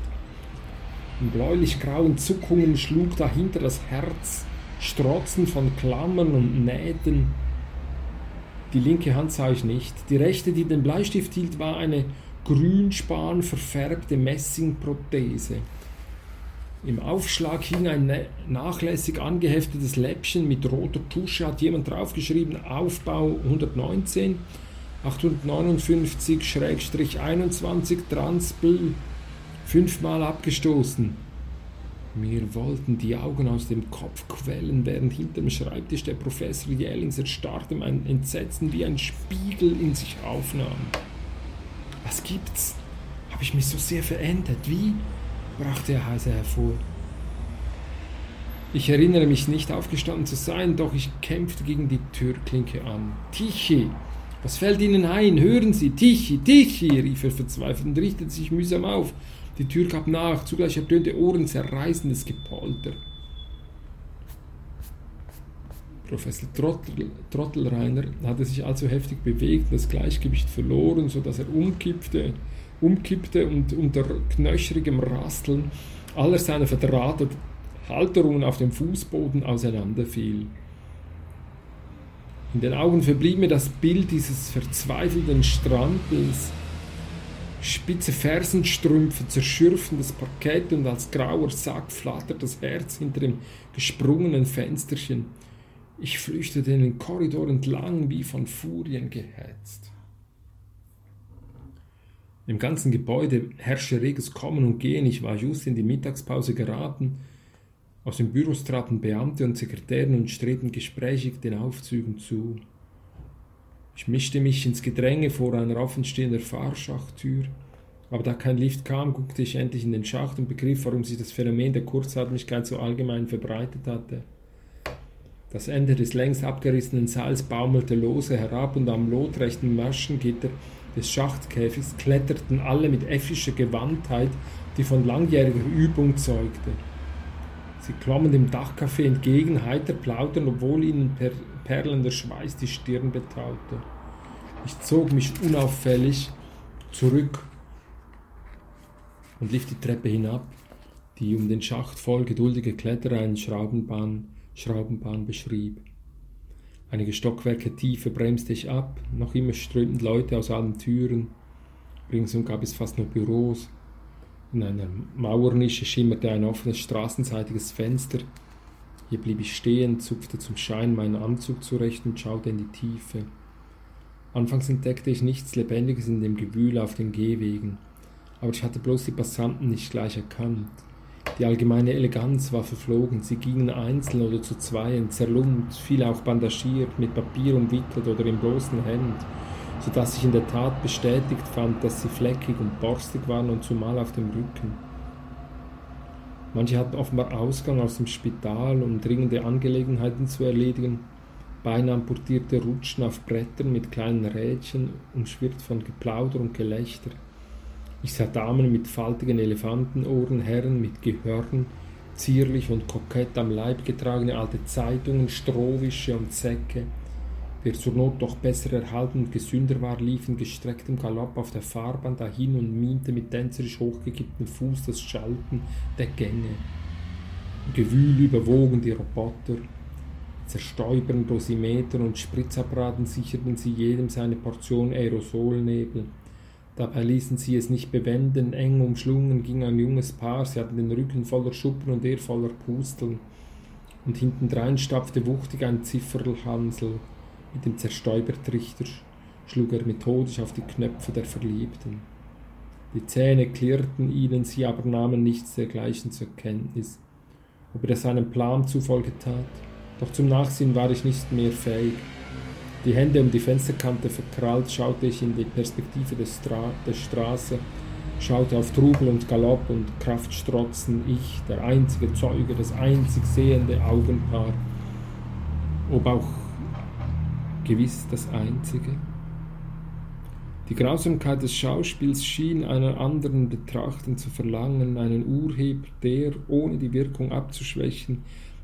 In bläulich-grauen Zuckungen schlug dahinter das Herz, Strotzen von Klammern und Nähten die linke Hand sah ich nicht. Die rechte, die den Bleistift hielt, war eine grünspan verfärbte Messingprothese. Im Aufschlag hing ein nachlässig angeheftetes Läppchen mit roter Tusche, hat jemand draufgeschrieben, Aufbau 119, 859-21, Transpel, fünfmal abgestoßen. Mir wollten die Augen aus dem Kopf quellen, während hinter dem Schreibtisch der Professor Jellings erstarrte mein Entsetzen wie ein Spiegel in sich aufnahm. Was gibt's? Habe ich mich so sehr verändert? Wie? Brachte er heiser hervor. Ich erinnere mich nicht aufgestanden zu sein, doch ich kämpfte gegen die Türklinke an. Tichy! Was fällt Ihnen ein? Hören Sie! Tichy! Tichy! rief er verzweifelt und richtete sich mühsam auf. Die Tür gab nach, zugleich ertönte ohrenzerreißendes Gepolter. Professor Trottel, Trottelreiner hatte sich allzu heftig bewegt und das Gleichgewicht verloren, sodass er umkippte, umkippte und unter knöcherigem Rasteln aller seiner verdrahteten Halterungen auf dem Fußboden auseinanderfiel. In den Augen verblieb mir das Bild dieses verzweifelten Strampels, spitze Fersenstrümpfe zerschürfen das Parkett und als grauer Sack flattert das Herz hinter dem gesprungenen Fensterchen. Ich flüchtete den Korridor entlang, wie von Furien gehetzt. Im ganzen Gebäude herrschte reges Kommen und Gehen. Ich war just in die Mittagspause geraten. Aus den Büros traten Beamte und Sekretären und strebten gesprächig den Aufzügen zu. Ich mischte mich ins Gedränge vor einer offenstehenden Fahrschachtür. Aber da kein Lift kam, guckte ich endlich in den Schacht und begriff, warum sich das Phänomen der Kurzatmigkeit so allgemein verbreitet hatte. Das Ende des längst abgerissenen Seils baumelte lose herab und am lotrechten Maschengitter des Schachtkäfigs kletterten alle mit effischer Gewandtheit, die von langjähriger Übung zeugte. Sie klommen dem Dachcafé entgegen, heiter plaudern, obwohl ihnen per perlender Schweiß die Stirn betaute. Ich zog mich unauffällig zurück und lief die Treppe hinab, die um den Schacht voll geduldige Kletterer eine Schraubenbahn, Schraubenbahn beschrieb. Einige Stockwerke tiefer bremste ich ab, noch immer strömten Leute aus allen Türen. Ringsum gab es fast nur Büros. In einer Mauernische schimmerte ein offenes straßenseitiges Fenster. Hier blieb ich stehen, zupfte zum Schein meinen Anzug zurecht und schaute in die Tiefe. Anfangs entdeckte ich nichts Lebendiges in dem Gewühl auf den Gehwegen, aber ich hatte bloß die Passanten nicht gleich erkannt. Die allgemeine Eleganz war verflogen, sie gingen einzeln oder zu zweien, zerlumpt, viel auch bandagiert, mit Papier umwickelt oder im bloßen Hemd, so dass ich in der Tat bestätigt fand, dass sie fleckig und borstig waren und zumal auf dem Rücken. Manche hatten offenbar Ausgang aus dem Spital, um dringende Angelegenheiten zu erledigen, beinahe amputierte Rutschen auf Brettern mit kleinen Rädchen, umschwirrt von Geplauder und Gelächter. Ich sah Damen mit faltigen Elefantenohren, Herren mit Gehörn, zierlich und kokett am Leib getragene alte Zeitungen, Strohwische und Säcke. Wer zur Not doch besser erhalten und gesünder war, lief in gestrecktem Galopp auf der Fahrbahn dahin und miente mit tänzerisch hochgekipptem Fuß das Schalten der Gänge. Gewühl überwogen die Roboter, zerstäubern Dosimeter und Spritzapparaten sicherten sie jedem seine Portion Aerosolnebel. Dabei ließen sie es nicht bewenden, eng umschlungen ging ein junges Paar, sie hatten den Rücken voller Schuppen und er voller Pusteln. Und hintendrein stapfte wuchtig ein Zifferlhansel. Mit dem Zerstäubertrichter schlug er methodisch auf die Knöpfe der Verliebten. Die Zähne klirrten ihnen, sie aber nahmen nichts dergleichen zur Kenntnis. Ob er das einem Plan zufolge tat? Doch zum Nachsehen war ich nicht mehr fähig. Die Hände um die Fensterkante verkrallt, schaute ich in die Perspektive der, Stra der Straße, schaute auf Trubel und Galopp und Kraftstrotzen, ich, der einzige Zeuge, das einzig sehende Augenpaar, ob auch gewiss das einzige. Die Grausamkeit des Schauspiels schien einer anderen Betrachten zu verlangen, einen Urheber, der, ohne die Wirkung abzuschwächen,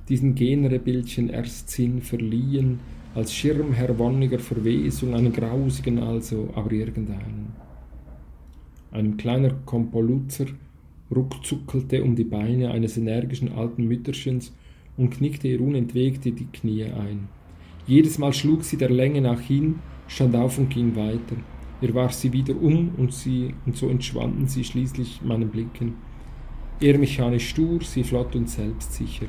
diesen Genrebildchen erst Sinn verliehen, als Schirmherr wonniger Verwesung, einen grausigen also, aber irgendeinen. Ein kleiner Kompolutzer ruckzuckelte um die Beine eines energischen alten Mütterchens und knickte ihr unentwegt die Knie ein. Jedes Mal schlug sie der Länge nach hin, stand auf und ging weiter. Er warf sie wieder um und sie, und so entschwanden sie schließlich meinen Blicken. Er mechanisch stur, sie flott und selbstsicher.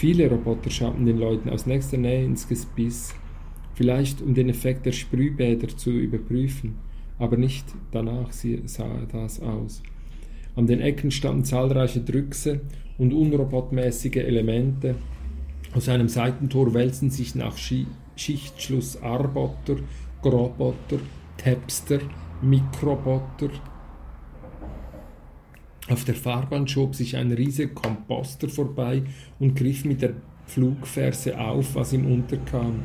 Viele Roboter schauten den Leuten aus nächster Nähe ins Gebiss, vielleicht um den Effekt der Sprühbäder zu überprüfen, aber nicht danach sah das aus. An den Ecken standen zahlreiche Drüchse und unrobotmäßige Elemente. Aus einem Seitentor wälzen sich nach Schichtschluss Arboter, Groboter, Tepster, Mikroboter, auf der Fahrbahn schob sich ein riesiger Komposter vorbei und griff mit der Flugferse auf, was ihm unterkam.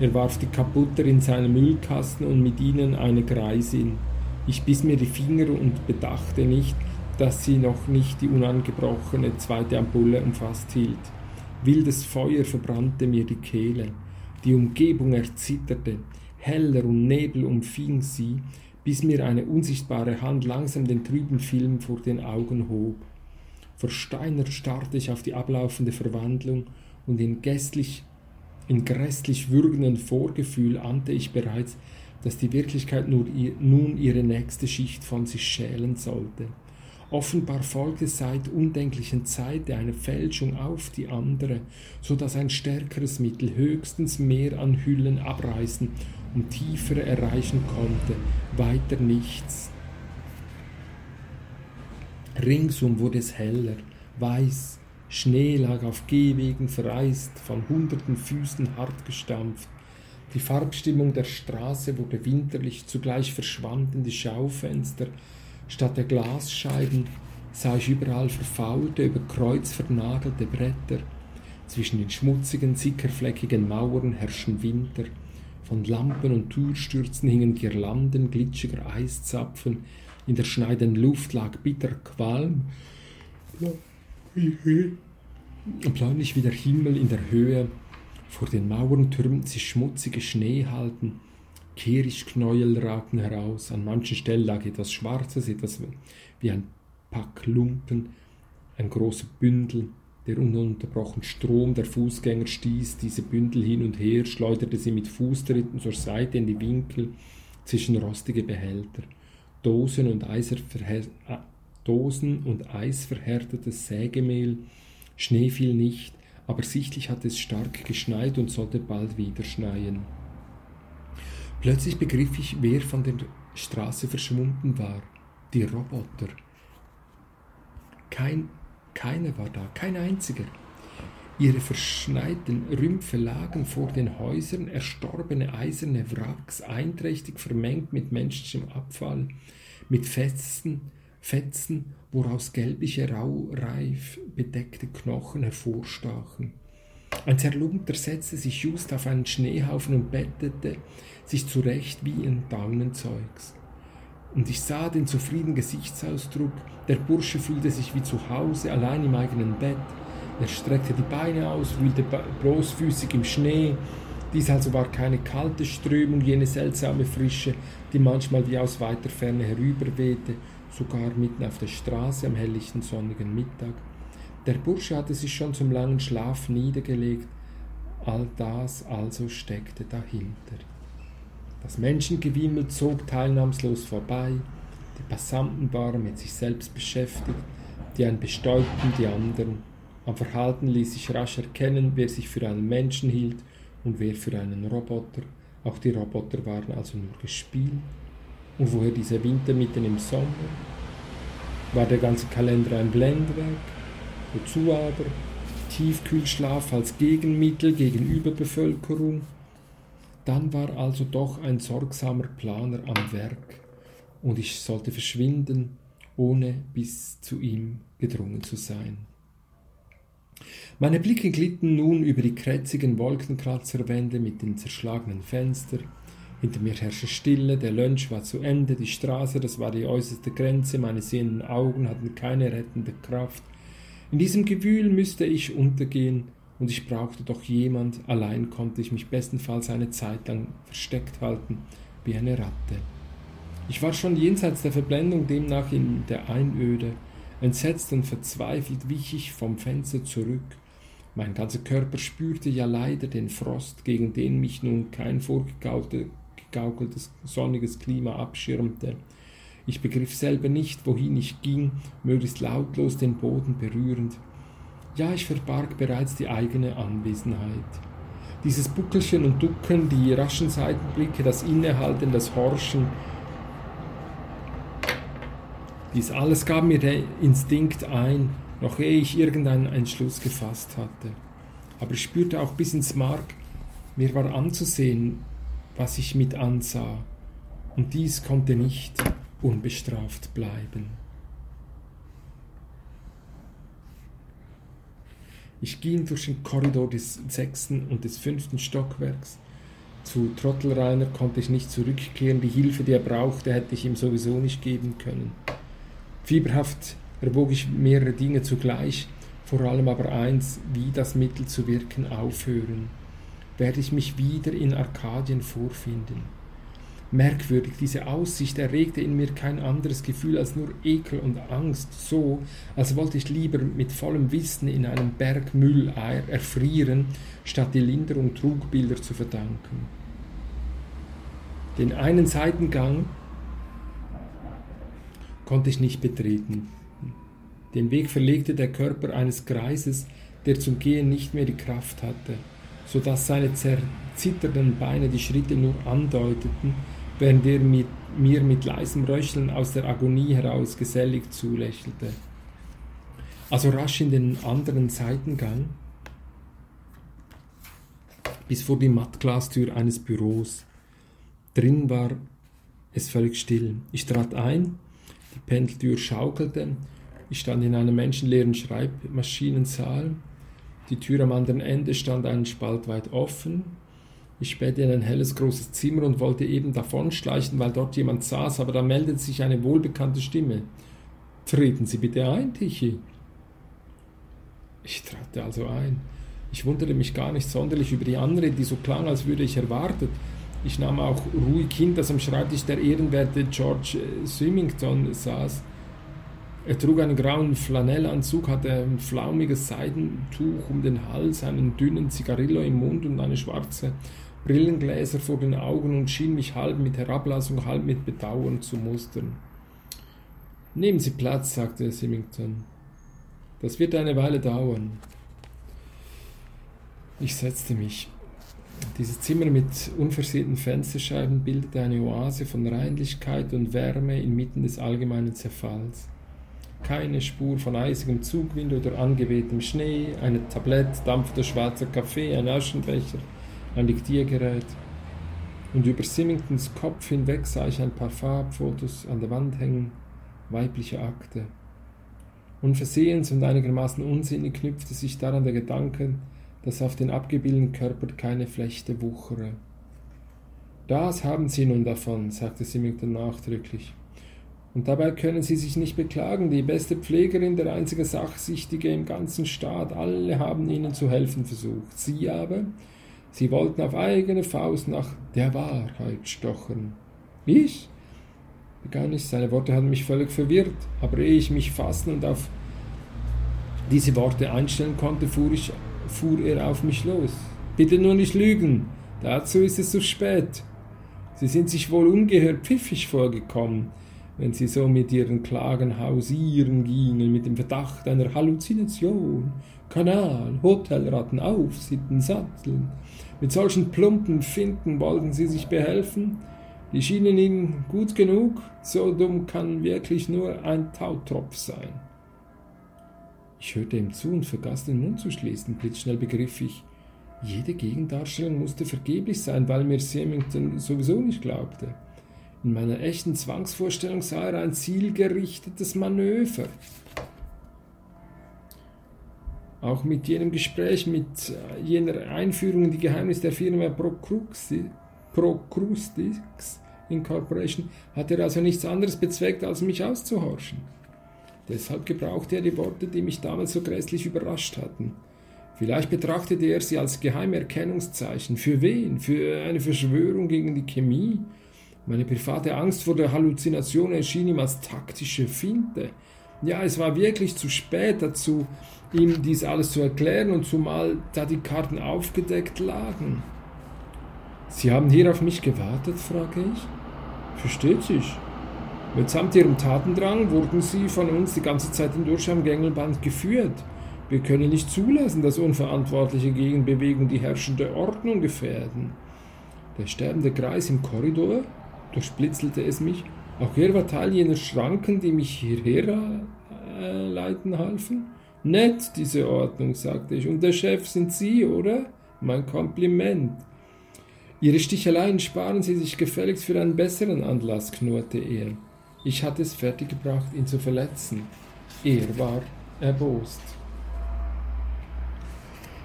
Er warf die Kaputter in seinen Müllkasten und mit ihnen eine Greisin. Ich biss mir die Finger und bedachte nicht, dass sie noch nicht die unangebrochene zweite Ampulle umfasst hielt. Wildes Feuer verbrannte mir die Kehle. Die Umgebung erzitterte. Heller und Nebel umfing sie, bis mir eine unsichtbare Hand langsam den trüben Film vor den Augen hob. Versteinert starrte ich auf die ablaufende Verwandlung und in gästlich In grässlich würgenden Vorgefühl ahnte ich bereits, dass die Wirklichkeit nun ihre nächste Schicht von sich schälen sollte. Offenbar folgte seit undenklichen Zeiten eine Fälschung auf die andere, so dass ein stärkeres Mittel höchstens mehr an Hüllen abreißen und tiefere erreichen konnte, weiter nichts. Ringsum wurde es heller, weiß, Schnee lag auf Gehwegen vereist, von hunderten Füßen hart gestampft. Die Farbstimmung der Straße wurde winterlich, zugleich verschwanden die Schaufenster, Statt der Glasscheiben sah ich überall verfaulte, über Kreuz vernagelte Bretter. Zwischen den schmutzigen, sickerfleckigen Mauern herrschten Winter. Von Lampen und Türstürzen hingen Girlanden glitschiger Eiszapfen. In der schneidenden Luft lag bitter Qualm. Bläulich wie der Himmel in der Höhe. Vor den Mauern türmten sich schmutzige Schneehalden. Kehrichknäuel ragten heraus, an manchen Stellen lag etwas Schwarzes, etwas wie ein Pack Lumpen, ein großer Bündel, der ununterbrochen Strom der Fußgänger stieß, diese Bündel hin und her, schleuderte sie mit Fußtritten zur Seite in die Winkel zwischen rostige Behälter. Dosen und, äh, Dosen und eisverhärtetes Sägemehl, Schnee fiel nicht, aber sichtlich hatte es stark geschneit und sollte bald wieder schneien. Plötzlich begriff ich, wer von der Straße verschwunden war. Die Roboter. Kein, keiner war da, kein einziger. Ihre verschneiten Rümpfe lagen vor den Häusern, erstorbene eiserne Wracks, einträchtig vermengt mit menschlichem Abfall, mit Fetzen, Fetzen, woraus gelbliche, raureif bedeckte Knochen hervorstachen. Ein Zerlumpter setzte sich just auf einen Schneehaufen und bettete sich zurecht wie ein Daunenzeugs. Und ich sah den zufriedenen Gesichtsausdruck. Der Bursche fühlte sich wie zu Hause, allein im eigenen Bett. Er streckte die Beine aus, wühlte bloßfüßig im Schnee. Dies also war keine kalte Strömung, jene seltsame Frische, die manchmal wie aus weiter Ferne herüberwehte, sogar mitten auf der Straße am helllichen sonnigen Mittag. Der Bursche hatte sich schon zum langen Schlaf niedergelegt, all das also steckte dahinter. Das Menschengewimmel zog teilnahmslos vorbei, die Passanten waren mit sich selbst beschäftigt, die einen bestäubten die anderen. Am Verhalten ließ sich rasch erkennen, wer sich für einen Menschen hielt und wer für einen Roboter. Auch die Roboter waren also nur gespielt. Und woher dieser Winter mitten im Sommer? War der ganze Kalender ein Blendwerk? Wozu aber? Tiefkühlschlaf als Gegenmittel gegen Überbevölkerung? Dann war also doch ein sorgsamer Planer am Werk, und ich sollte verschwinden, ohne bis zu ihm gedrungen zu sein. Meine Blicke glitten nun über die krätzigen Wolkenkratzerwände mit den zerschlagenen Fenstern. Hinter mir herrschte Stille, der Lunch war zu Ende, die Straße, das war die äußerste Grenze, meine sehenden Augen hatten keine rettende Kraft. In diesem Gewühl müsste ich untergehen, und ich brauchte doch jemand, allein konnte ich mich bestenfalls eine Zeit lang versteckt halten, wie eine Ratte. Ich war schon jenseits der Verblendung, demnach in der Einöde. Entsetzt und verzweifelt wich ich vom Fenster zurück. Mein ganzer Körper spürte ja leider den Frost, gegen den mich nun kein vorgegaukeltes sonniges Klima abschirmte. Ich begriff selber nicht, wohin ich ging, möglichst lautlos den Boden berührend. Ja, ich verbarg bereits die eigene Anwesenheit. Dieses Buckelchen und Ducken, die raschen Seitenblicke, das Innehalten, das Horchen, dies alles gab mir der Instinkt ein, noch ehe ich irgendeinen Entschluss gefasst hatte. Aber ich spürte auch bis ins Mark, mir war anzusehen, was ich mit ansah, und dies konnte nicht unbestraft bleiben. Ich ging durch den Korridor des sechsten und des fünften Stockwerks. Zu Trottelreiner konnte ich nicht zurückkehren. Die Hilfe, die er brauchte, hätte ich ihm sowieso nicht geben können. Fieberhaft erwog ich mehrere Dinge zugleich, vor allem aber eins, wie das Mittel zu wirken aufhören. Werde ich mich wieder in Arkadien vorfinden? Merkwürdig, diese Aussicht erregte in mir kein anderes Gefühl als nur Ekel und Angst, so, als wollte ich lieber mit vollem Wissen in einem Berg Müll erfrieren, statt die Linderung Trugbilder zu verdanken. Den einen Seitengang konnte ich nicht betreten. Den Weg verlegte der Körper eines Greises, der zum Gehen nicht mehr die Kraft hatte, so dass seine zerzitternden Beine die Schritte nur andeuteten, während er mit, mir mit leisem Röcheln aus der Agonie heraus gesellig zulächelte. Also rasch in den anderen Seitengang, bis vor die Mattglastür eines Büros. Drin war es völlig still. Ich trat ein, die Pendeltür schaukelte, ich stand in einem menschenleeren Schreibmaschinensaal, die Tür am anderen Ende stand einen Spalt weit offen, ich spähte in ein helles, großes Zimmer und wollte eben davonschleichen, weil dort jemand saß, aber da meldete sich eine wohlbekannte Stimme. Treten Sie bitte ein, Tichy. Ich trat also ein. Ich wunderte mich gar nicht sonderlich über die andere, die so klang, als würde ich erwartet. Ich nahm auch ruhig hin, dass am Schreibtisch der ehrenwerte George Symington saß. Er trug einen grauen Flanellanzug, hatte ein flaumiges Seidentuch um den Hals, einen dünnen Zigarillo im Mund und eine schwarze Brillengläser vor den Augen und schien mich halb mit Herablassung, halb mit Bedauern zu mustern. Nehmen Sie Platz, sagte Symington. Das wird eine Weile dauern. Ich setzte mich. Dieses Zimmer mit unversehrten Fensterscheiben bildete eine Oase von Reinlichkeit und Wärme inmitten des allgemeinen Zerfalls. Keine Spur von eisigem Zugwind oder angewehtem Schnee, ein Tablett, dampfter schwarzer Kaffee, ein Aschenbecher, ein Diktiergerät. Und über Symingtons Kopf hinweg sah ich ein paar Farbfotos an der Wand hängen, weibliche Akte. Unversehens und einigermaßen unsinnig knüpfte sich daran der Gedanke, dass auf den abgebildeten Körper keine Flechte wuchere. Das haben Sie nun davon, sagte Symington nachdrücklich. Und dabei können Sie sich nicht beklagen, die beste Pflegerin, der einzige Sachsichtige im ganzen Staat, alle haben Ihnen zu helfen versucht. Sie aber, Sie wollten auf eigene Faust nach der Wahrheit stochern. Ich? begann ich, seine Worte hatten mich völlig verwirrt, aber ehe ich mich fassen und auf diese Worte einstellen konnte, fuhr, ich, fuhr er auf mich los. Bitte nur nicht lügen, dazu ist es zu spät. Sie sind sich wohl ungehört pfiffig vorgekommen, wenn Sie so mit Ihren Klagen hausieren gingen, mit dem Verdacht einer Halluzination, Kanal, Hotelratten, Aufsitten, Satteln. Mit solchen plumpen Finden wollten sie sich behelfen. Die schienen ihnen gut genug. So dumm kann wirklich nur ein Tautropf sein. Ich hörte ihm zu und vergaß den Mund zu schließen. Blitzschnell begriff ich, jede Gegendarstellung musste vergeblich sein, weil mir Symington sowieso nicht glaubte. In meiner echten Zwangsvorstellung sah er ein zielgerichtetes Manöver. Auch mit jenem Gespräch, mit äh, jener Einführung in die Geheimnisse der Firma Procrustix Incorporation hat er also nichts anderes bezweckt, als mich auszuhorchen. Deshalb gebrauchte er die Worte, die mich damals so grässlich überrascht hatten. Vielleicht betrachtete er sie als geheime Erkennungszeichen. Für wen? Für eine Verschwörung gegen die Chemie? Meine private Angst vor der Halluzination erschien ihm als taktische Finte. Ja, es war wirklich zu spät dazu, ihm dies alles zu erklären und zumal da die Karten aufgedeckt lagen. Sie haben hier auf mich gewartet, frage ich. Versteht sich. Mitsamt Ihrem Tatendrang wurden Sie von uns die ganze Zeit hindurch am Gängelband geführt. Wir können nicht zulassen, dass unverantwortliche Gegenbewegungen die herrschende Ordnung gefährden. Der sterbende Greis im Korridor, durchblitzelte es mich, auch er war Teil jener Schranken, die mich hierher äh, leiten halfen. Nett, diese Ordnung, sagte ich. Und der Chef sind Sie, oder? Mein Kompliment. Ihre Sticheleien sparen Sie sich gefälligst für einen besseren Anlass, knurrte er. Ich hatte es fertiggebracht, ihn zu verletzen. Er war erbost.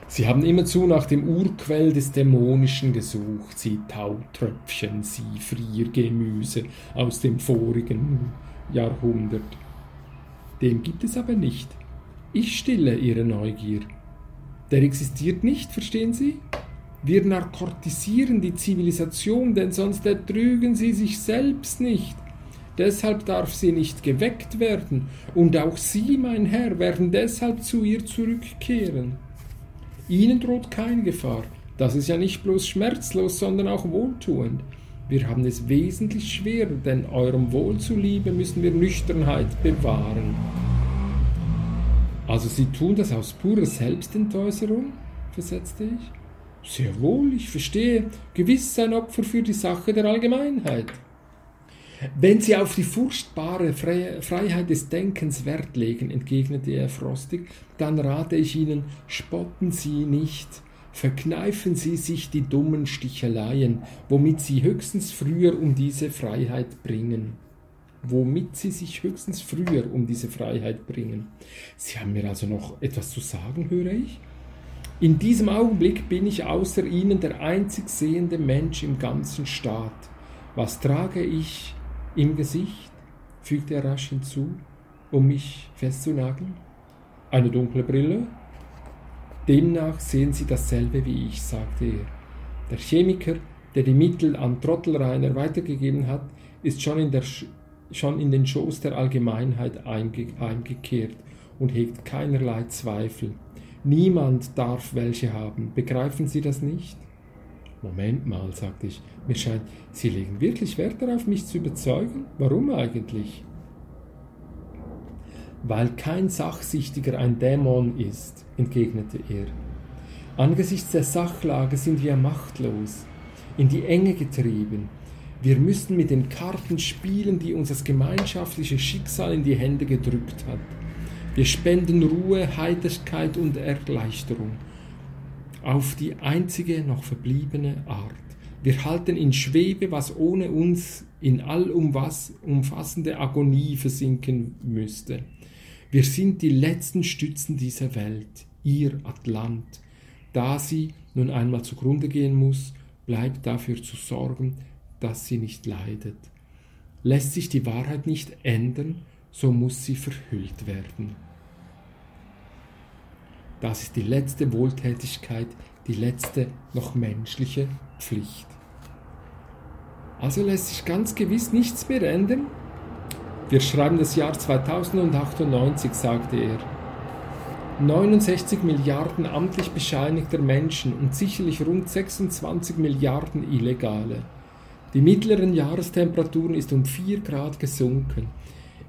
Sie haben immerzu nach dem Urquell des Dämonischen gesucht, Sie Tautröpfchen, Sie Friergemüse aus dem vorigen Jahrhundert. Den gibt es aber nicht. Ich stille Ihre Neugier. Der existiert nicht, verstehen Sie? Wir narkotisieren die Zivilisation, denn sonst ertrügen sie sich selbst nicht. Deshalb darf sie nicht geweckt werden, und auch Sie, mein Herr, werden deshalb zu ihr zurückkehren. Ihnen droht keine Gefahr. Das ist ja nicht bloß schmerzlos, sondern auch wohltuend. Wir haben es wesentlich schwerer, denn eurem Wohl zuliebe müssen wir Nüchternheit bewahren. Also Sie tun das aus purer Selbstentäußerung? versetzte ich. Sehr wohl, ich verstehe. Gewiss ein Opfer für die Sache der Allgemeinheit. Wenn Sie auf die furchtbare Freiheit des Denkens Wert legen, entgegnete er frostig, dann rate ich Ihnen, spotten Sie nicht, verkneifen Sie sich die dummen Sticheleien, womit Sie höchstens früher um diese Freiheit bringen. Womit Sie sich höchstens früher um diese Freiheit bringen. Sie haben mir also noch etwas zu sagen, höre ich? In diesem Augenblick bin ich außer Ihnen der einzig sehende Mensch im ganzen Staat. Was trage ich im Gesicht, fügte er rasch hinzu, um mich festzunageln. Eine dunkle Brille? Demnach sehen Sie dasselbe wie ich, sagte er. Der Chemiker, der die Mittel an Trottelreiner weitergegeben hat, ist schon in, der, schon in den Schoß der Allgemeinheit heimgekehrt und hegt keinerlei Zweifel. Niemand darf welche haben. Begreifen Sie das nicht? Moment mal, sagte ich, mir scheint, Sie legen wirklich Wert darauf, mich zu überzeugen. Warum eigentlich? Weil kein Sachsichtiger ein Dämon ist, entgegnete er. Angesichts der Sachlage sind wir machtlos, in die Enge getrieben. Wir müssen mit den Karten spielen, die uns das gemeinschaftliche Schicksal in die Hände gedrückt hat. Wir spenden Ruhe, Heiterkeit und Erleichterung auf die einzige noch verbliebene Art. Wir halten in Schwebe, was ohne uns in allumfassende Agonie versinken müsste. Wir sind die letzten Stützen dieser Welt, ihr Atlant. Da sie nun einmal zugrunde gehen muss, bleibt dafür zu sorgen, dass sie nicht leidet. Lässt sich die Wahrheit nicht ändern, so muss sie verhüllt werden. Das ist die letzte Wohltätigkeit, die letzte noch menschliche Pflicht. Also lässt sich ganz gewiss nichts mehr ändern. Wir schreiben das Jahr 2098, sagte er. 69 Milliarden amtlich bescheinigter Menschen und sicherlich rund 26 Milliarden Illegale. Die mittleren Jahrestemperaturen ist um 4 Grad gesunken.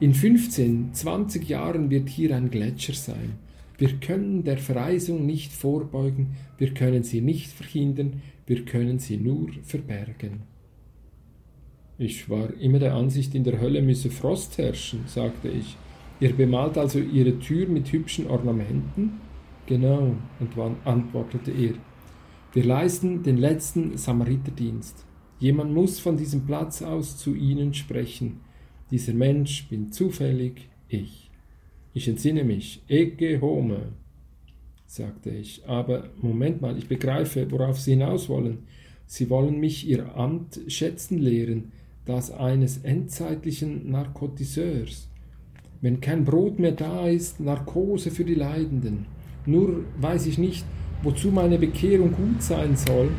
In 15, 20 Jahren wird hier ein Gletscher sein. Wir können der Verreisung nicht vorbeugen, wir können sie nicht verhindern, wir können sie nur verbergen. Ich war immer der Ansicht, in der Hölle müsse Frost herrschen, sagte ich. Ihr bemalt also Ihre Tür mit hübschen Ornamenten? Genau, antwortete er. Wir leisten den letzten Samariterdienst. Jemand muss von diesem Platz aus zu Ihnen sprechen. Dieser Mensch bin zufällig ich. Ich entsinne mich. Ege Home, sagte ich. Aber Moment mal, ich begreife, worauf Sie hinaus wollen. Sie wollen mich Ihr Amt schätzen lehren, das eines endzeitlichen Narkotiseurs. Wenn kein Brot mehr da ist, Narkose für die Leidenden. Nur weiß ich nicht, wozu meine Bekehrung gut sein soll,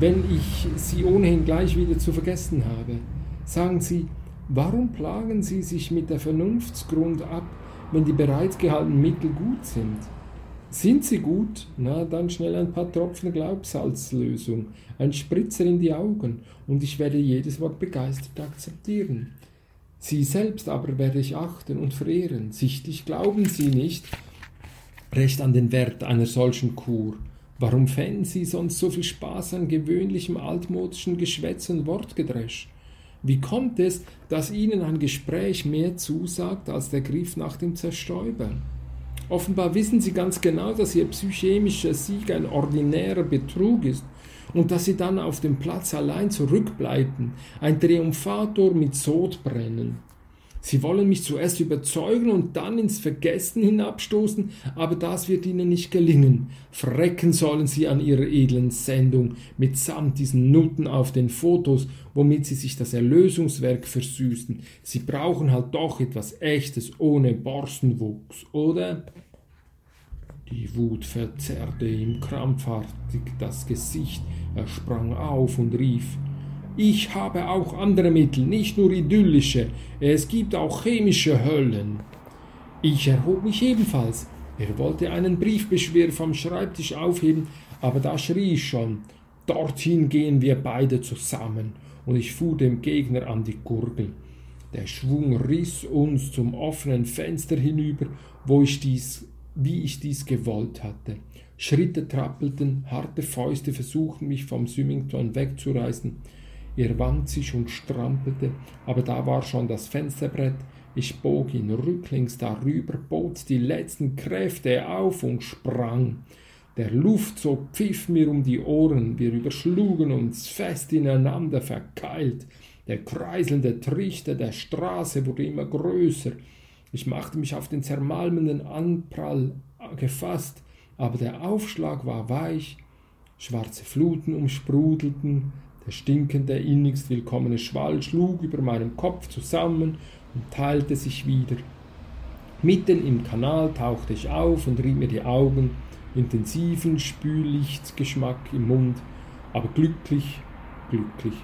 wenn ich sie ohnehin gleich wieder zu vergessen habe. Sagen Sie, warum plagen Sie sich mit der Vernunftsgrund ab, wenn die bereitgehaltenen Mittel gut sind. Sind sie gut? Na, dann schnell ein paar Tropfen Glaubsalzlösung, ein Spritzer in die Augen, und ich werde jedes Wort begeistert akzeptieren. Sie selbst aber werde ich achten und verehren. Sichtlich glauben Sie nicht recht an den Wert einer solchen Kur. Warum fänden Sie sonst so viel Spaß an gewöhnlichem altmodischen Geschwätz und Wortgedresch? Wie kommt es, dass ihnen ein Gespräch mehr zusagt als der Griff nach dem Zerstäuber? Offenbar wissen sie ganz genau, dass ihr psychemischer Sieg ein ordinärer Betrug ist und dass sie dann auf dem Platz allein zurückbleiben, ein Triumphator mit Sodbrennen. Sie wollen mich zuerst überzeugen und dann ins Vergessen hinabstoßen, aber das wird ihnen nicht gelingen. Frecken sollen sie an ihrer edlen Sendung mitsamt diesen Nutten auf den Fotos, womit sie sich das Erlösungswerk versüßen. Sie brauchen halt doch etwas Echtes ohne Borstenwuchs, oder? Die Wut verzerrte ihm krampfartig das Gesicht. Er sprang auf und rief Ich habe auch andere Mittel, nicht nur idyllische. Es gibt auch chemische Höllen. Ich erhob mich ebenfalls. Er wollte einen Briefbeschwer vom Schreibtisch aufheben, aber da schrie ich schon Dorthin gehen wir beide zusammen, und ich fuhr dem Gegner an die Gurgel. Der Schwung riss uns zum offenen Fenster hinüber, wo ich dies wie ich dies gewollt hatte. Schritte trappelten, harte Fäuste versuchten mich vom Symington wegzureißen. Er wand sich und strampelte, aber da war schon das Fensterbrett. Ich bog ihn rücklings darüber, bot die letzten Kräfte auf und sprang. Der Luftzug pfiff mir um die Ohren, wir überschlugen uns fest ineinander verkeilt. Der kreiselnde Trichter der Straße wurde immer größer. Ich machte mich auf den zermalmenden Anprall gefasst, aber der Aufschlag war weich, schwarze Fluten umsprudelten, der stinkende, innigst willkommene Schwall schlug über meinem Kopf zusammen und teilte sich wieder. Mitten im Kanal tauchte ich auf und rieb mir die Augen, intensiven Spüllichtgeschmack im Mund, aber glücklich, glücklich.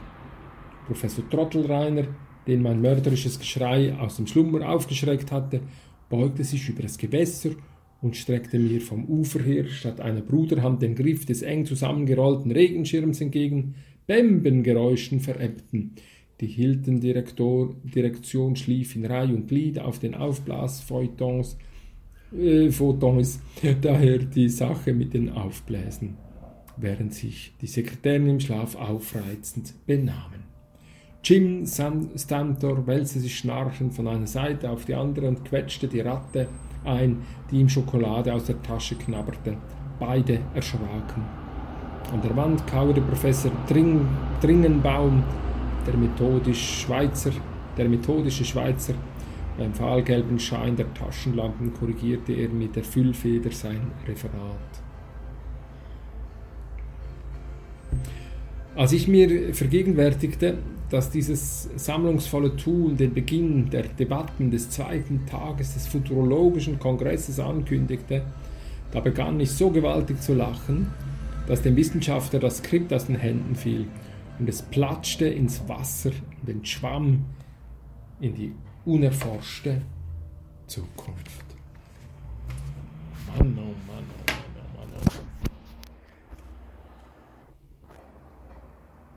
Professor Trottelreiner den mein mörderisches Geschrei aus dem Schlummer aufgeschreckt hatte, beugte sich über das Gewässer und streckte mir vom Ufer her statt einer Bruderhand den Griff des eng zusammengerollten Regenschirms entgegen. Bembengeräuschen verebbten. Die Hilton-Direktion schlief in Reih und Glied auf den Aufblasfeuilletons, äh, Photons, daher die Sache mit den Aufbläsen, während sich die Sekretärin im Schlaf aufreizend benahmen. Jim Stantor wälzte sich schnarchend von einer Seite auf die andere und quetschte die Ratte ein, die ihm Schokolade aus der Tasche knabberte. Beide erschraken. An der Wand kauerte Professor Dring, Dringenbaum, der, methodisch Schweizer, der methodische Schweizer. Beim fahlgelben Schein der Taschenlampen korrigierte er mit der Füllfeder sein Referat. Als ich mir vergegenwärtigte, dass dieses sammlungsvolle Tun den Beginn der Debatten des zweiten Tages des Futurologischen Kongresses ankündigte, da begann ich so gewaltig zu lachen, dass dem Wissenschaftler das Skript aus den Händen fiel und es platschte ins Wasser und entschwamm in die unerforschte Zukunft. Mann, oh.